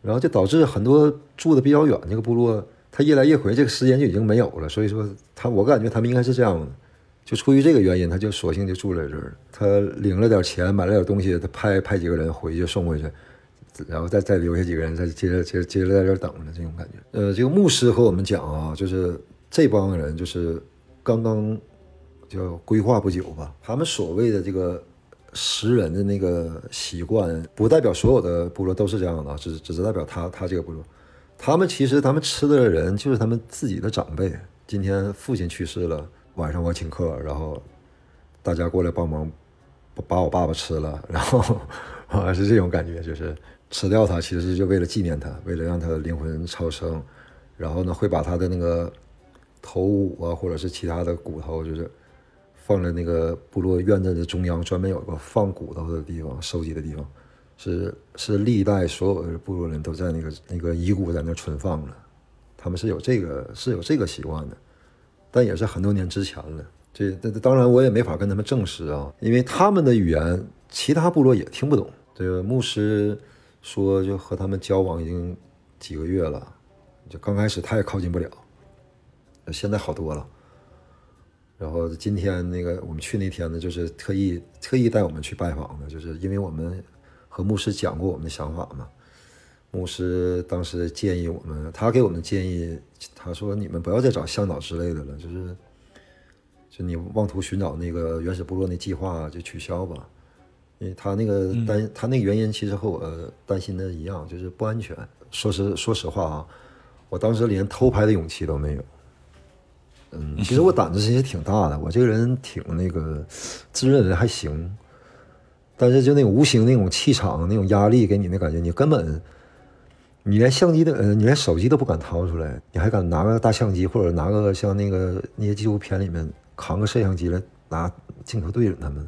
然后就导致很多住的比较远这个部落，他一来一回这个时间就已经没有了。所以说，他我感觉他们应该是这样的，就出于这个原因，他就索性就住在这儿。他领了点钱，买了点东西，他派派几个人回去送回去，然后再再留下几个人，再接着接着接着在这儿等着这种感觉。呃，这个牧师和我们讲啊，就是这帮人就是刚刚。叫规划不久吧，他们所谓的这个食人的那个习惯，不代表所有的部落都是这样的，只只是代表他他这个部落，他们其实他们吃的人就是他们自己的长辈。今天父亲去世了，晚上我请客，然后大家过来帮忙把我爸爸吃了，然后 啊是这种感觉，就是吃掉他，其实就为了纪念他，为了让他的灵魂超生，然后呢会把他的那个头骨啊或者是其他的骨头，就是。放在那个部落院子的中央，专门有个放骨头的地方，收集的地方，是是历代所有的部落人都在那个那个遗骨在那存放了，他们是有这个是有这个习惯的，但也是很多年之前了。这这当然我也没法跟他们证实啊，因为他们的语言其他部落也听不懂。这个牧师说，就和他们交往已经几个月了，就刚开始他也靠近不了，现在好多了。然后今天那个我们去那天呢，就是特意特意带我们去拜访的，就是因为我们和牧师讲过我们的想法嘛。牧师当时建议我们，他给我们建议，他说你们不要再找向导之类的了，就是就你妄图寻找那个原始部落那计划就取消吧，因为他那个担他那个原因其实和我担心的一样，就是不安全。说实说实话啊，我当时连偷拍的勇气都没有。嗯，其实我胆子其实挺大的，我这个人挺那个，自认为还行，但是就那种无形那种气场、那种压力给你的感觉，你根本，你连相机的，呃，你连手机都不敢掏出来，你还敢拿个大相机，或者拿个像那个那些纪录片里面扛个摄像机来拿镜头对准他们，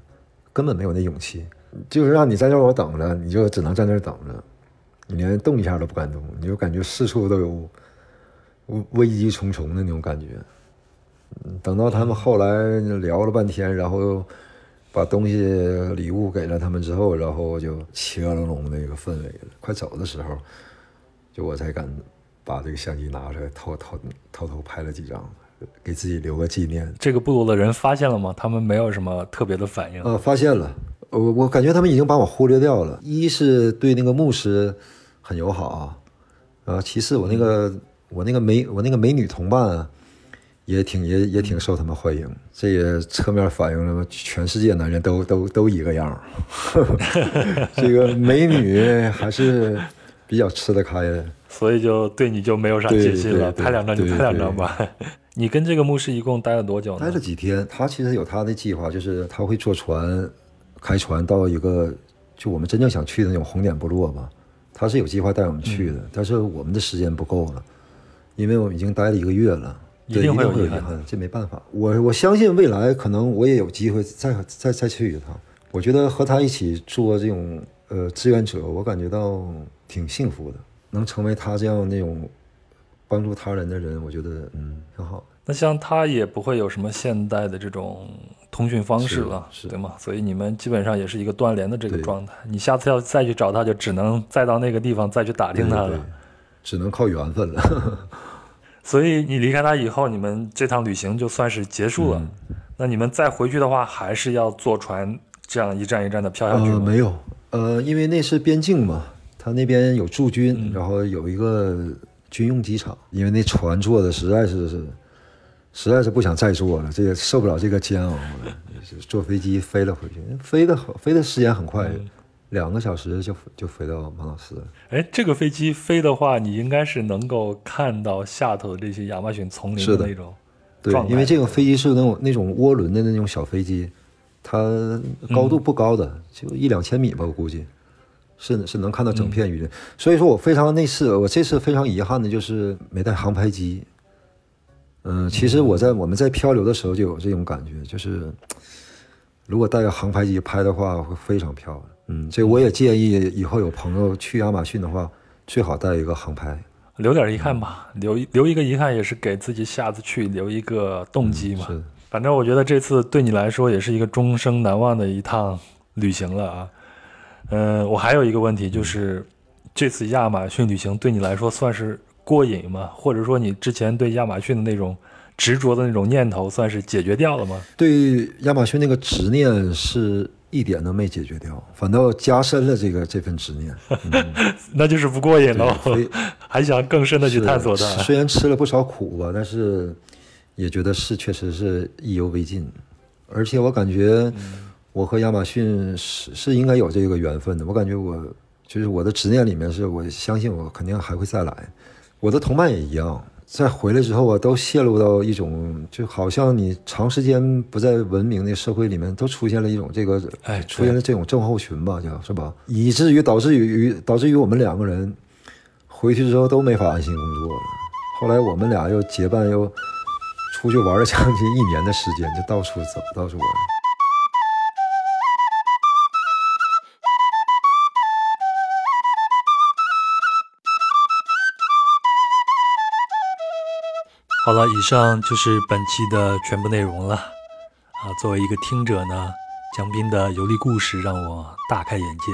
根本没有那勇气。就是让你在这儿等着，你就只能在那儿等着，你连动一下都不敢动，你就感觉四处都有危危机重重的那种感觉。等到他们后来聊了半天，然后把东西礼物给了他们之后，然后就气冷冷的一个氛围了。快走的时候，就我才敢把这个相机拿出来，偷偷偷偷拍了几张，给自己留个纪念。这个部落的人发现了吗？他们没有什么特别的反应。呃，发现了。我我感觉他们已经把我忽略掉了。一是对那个牧师很友好，啊，其次我那个我那个美我那个美女同伴。也挺也也挺受他们欢迎，这也侧面反映了全世界男人都都都一个样 这个美女还是比较吃得开的，所以就对你就没有啥戒心了，拍两张就拍两张吧。你跟这个牧师一共待了多久？待了几天。他其实有他的计划，就是他会坐船，开船到一个就我们真正想去的那种红点部落吧。他是有计划带我们去的，但是我们的时间不够了，因为我们已经待了一个月了。一定会有遗憾，这没办法。我我相信未来可能我也有机会再再再去一趟。我觉得和他一起做这种呃志愿者，我感觉到挺幸福的。能成为他这样那种帮助他人的人，我觉得嗯挺好。那像他也不会有什么现代的这种通讯方式了，对吗？所以你们基本上也是一个断联的这个状态。你下次要再去找他，就只能再到那个地方再去打听他了，只能靠缘分了。所以你离开他以后，你们这趟旅行就算是结束了。那你们再回去的话，还是要坐船这样一站一站的飘下去吗？呃，没有，呃，因为那是边境嘛，他那边有驻军，然后有一个军用机场。因为那船坐的实在是是，实在是不想再坐了，这也受不了这个煎熬了，坐飞机飞了回去，飞的飞的时间很快，两个小时就就飞到马老斯了。哎，这个飞机飞的话，你应该是能够看到下头这些亚马逊丛林的那种对状，态因为这个飞机是那种那种涡轮的那种小飞机，它高度不高的，就一两千米吧，我估计是是能看到整片雨林。所以说我非常那次，我这次非常遗憾的就是没带航拍机。嗯，其实我在我们在漂流的时候就有这种感觉，就是如果带个航拍机拍的话，会非常漂亮。嗯，这我也建议以后有朋友去亚马逊的话，最好带一个航拍。留点遗憾吧，留一留一个遗憾也是给自己下次去留一个动机嘛。是反正我觉得这次对你来说也是一个终生难忘的一趟旅行了啊。嗯，我还有一个问题就是，这次亚马逊旅行对你来说算是过瘾吗？或者说你之前对亚马逊的那种执着的那种念头算是解决掉了吗？对亚马逊那个执念是一点都没解决掉，反倒加深了这个这份执念。那就是不过瘾喽，非还想更深的去探索它。虽然吃了不少苦吧，但是也觉得是确实是意犹未尽。而且我感觉我和亚马逊是是应该有这个缘分的。我感觉我就是我的执念里面是我相信我肯定还会再来。我的同伴也一样，在回来之后啊，都陷入到一种就好像你长时间不在文明的社会里面，都出现了一种这个哎出现了这种症候群吧，叫是吧？以至于导致于导致于我们两个人回去之后都没法安心工作了。后来我们俩又结伴又出去玩了将近一年的时间，就到处走，到处玩。好了，以上就是本期的全部内容了。啊，作为一个听者呢，江斌的游历故事让我大开眼界，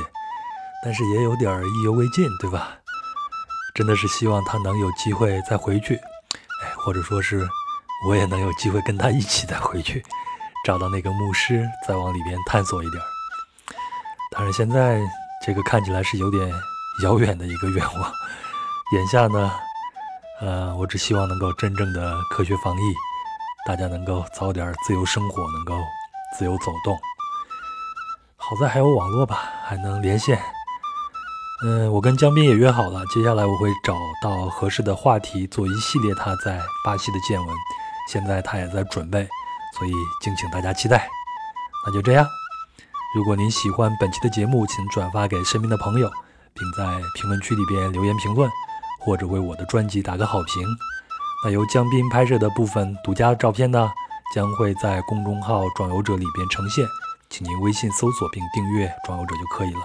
但是也有点意犹未尽，对吧？真的是希望他能有机会再回去，哎，或者说是我也能有机会跟他一起再回去，找到那个牧师，再往里边探索一点儿。当然，现在这个看起来是有点遥远的一个愿望。眼下呢，呃，我只希望能够真正的科学防疫，大家能够早点自由生活，能够自由走动。好在还有网络吧，还能连线。嗯，我跟江斌也约好了，接下来我会找到合适的话题做一系列他在巴西的见闻。现在他也在准备，所以敬请大家期待。那就这样，如果您喜欢本期的节目，请转发给身边的朋友，并在评论区里边留言评论，或者为我的专辑打个好评。那由江斌拍摄的部分独家照片呢，将会在公众号“壮游者”里边呈现，请您微信搜索并订阅“壮游者”就可以了。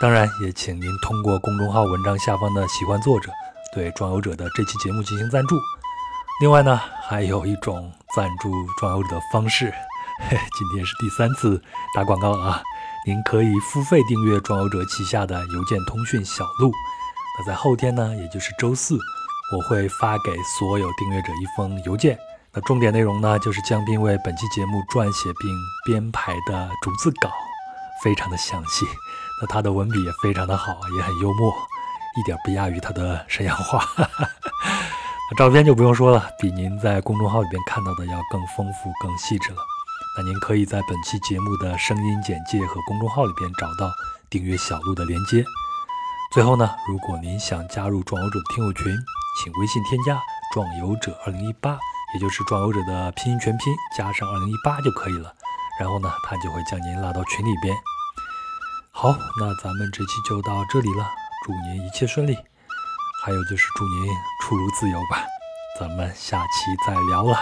当然，也请您通过公众号文章下方的“喜欢作者”对“壮游者”的这期节目进行赞助。另外呢，还有一种赞助“壮游者”的方式，嘿，今天是第三次打广告了啊！您可以付费订阅“壮游者”旗下的邮件通讯小路。那在后天呢，也就是周四，我会发给所有订阅者一封邮件。那重点内容呢，就是江斌为本期节目撰写并编排的逐字稿，非常的详细。那他的文笔也非常的好，也很幽默，一点不亚于他的沈阳话。那照片就不用说了，比您在公众号里边看到的要更丰富、更细致了。那您可以在本期节目的声音简介和公众号里边找到订阅小路的连接。最后呢，如果您想加入壮游者的听友群，请微信添加“壮游者二零一八”，也就是壮游者的拼音全拼加上二零一八就可以了。然后呢，他就会将您拉到群里边。好，那咱们这期就到这里了，祝您一切顺利，还有就是祝您出入自由吧。咱们下期再聊了。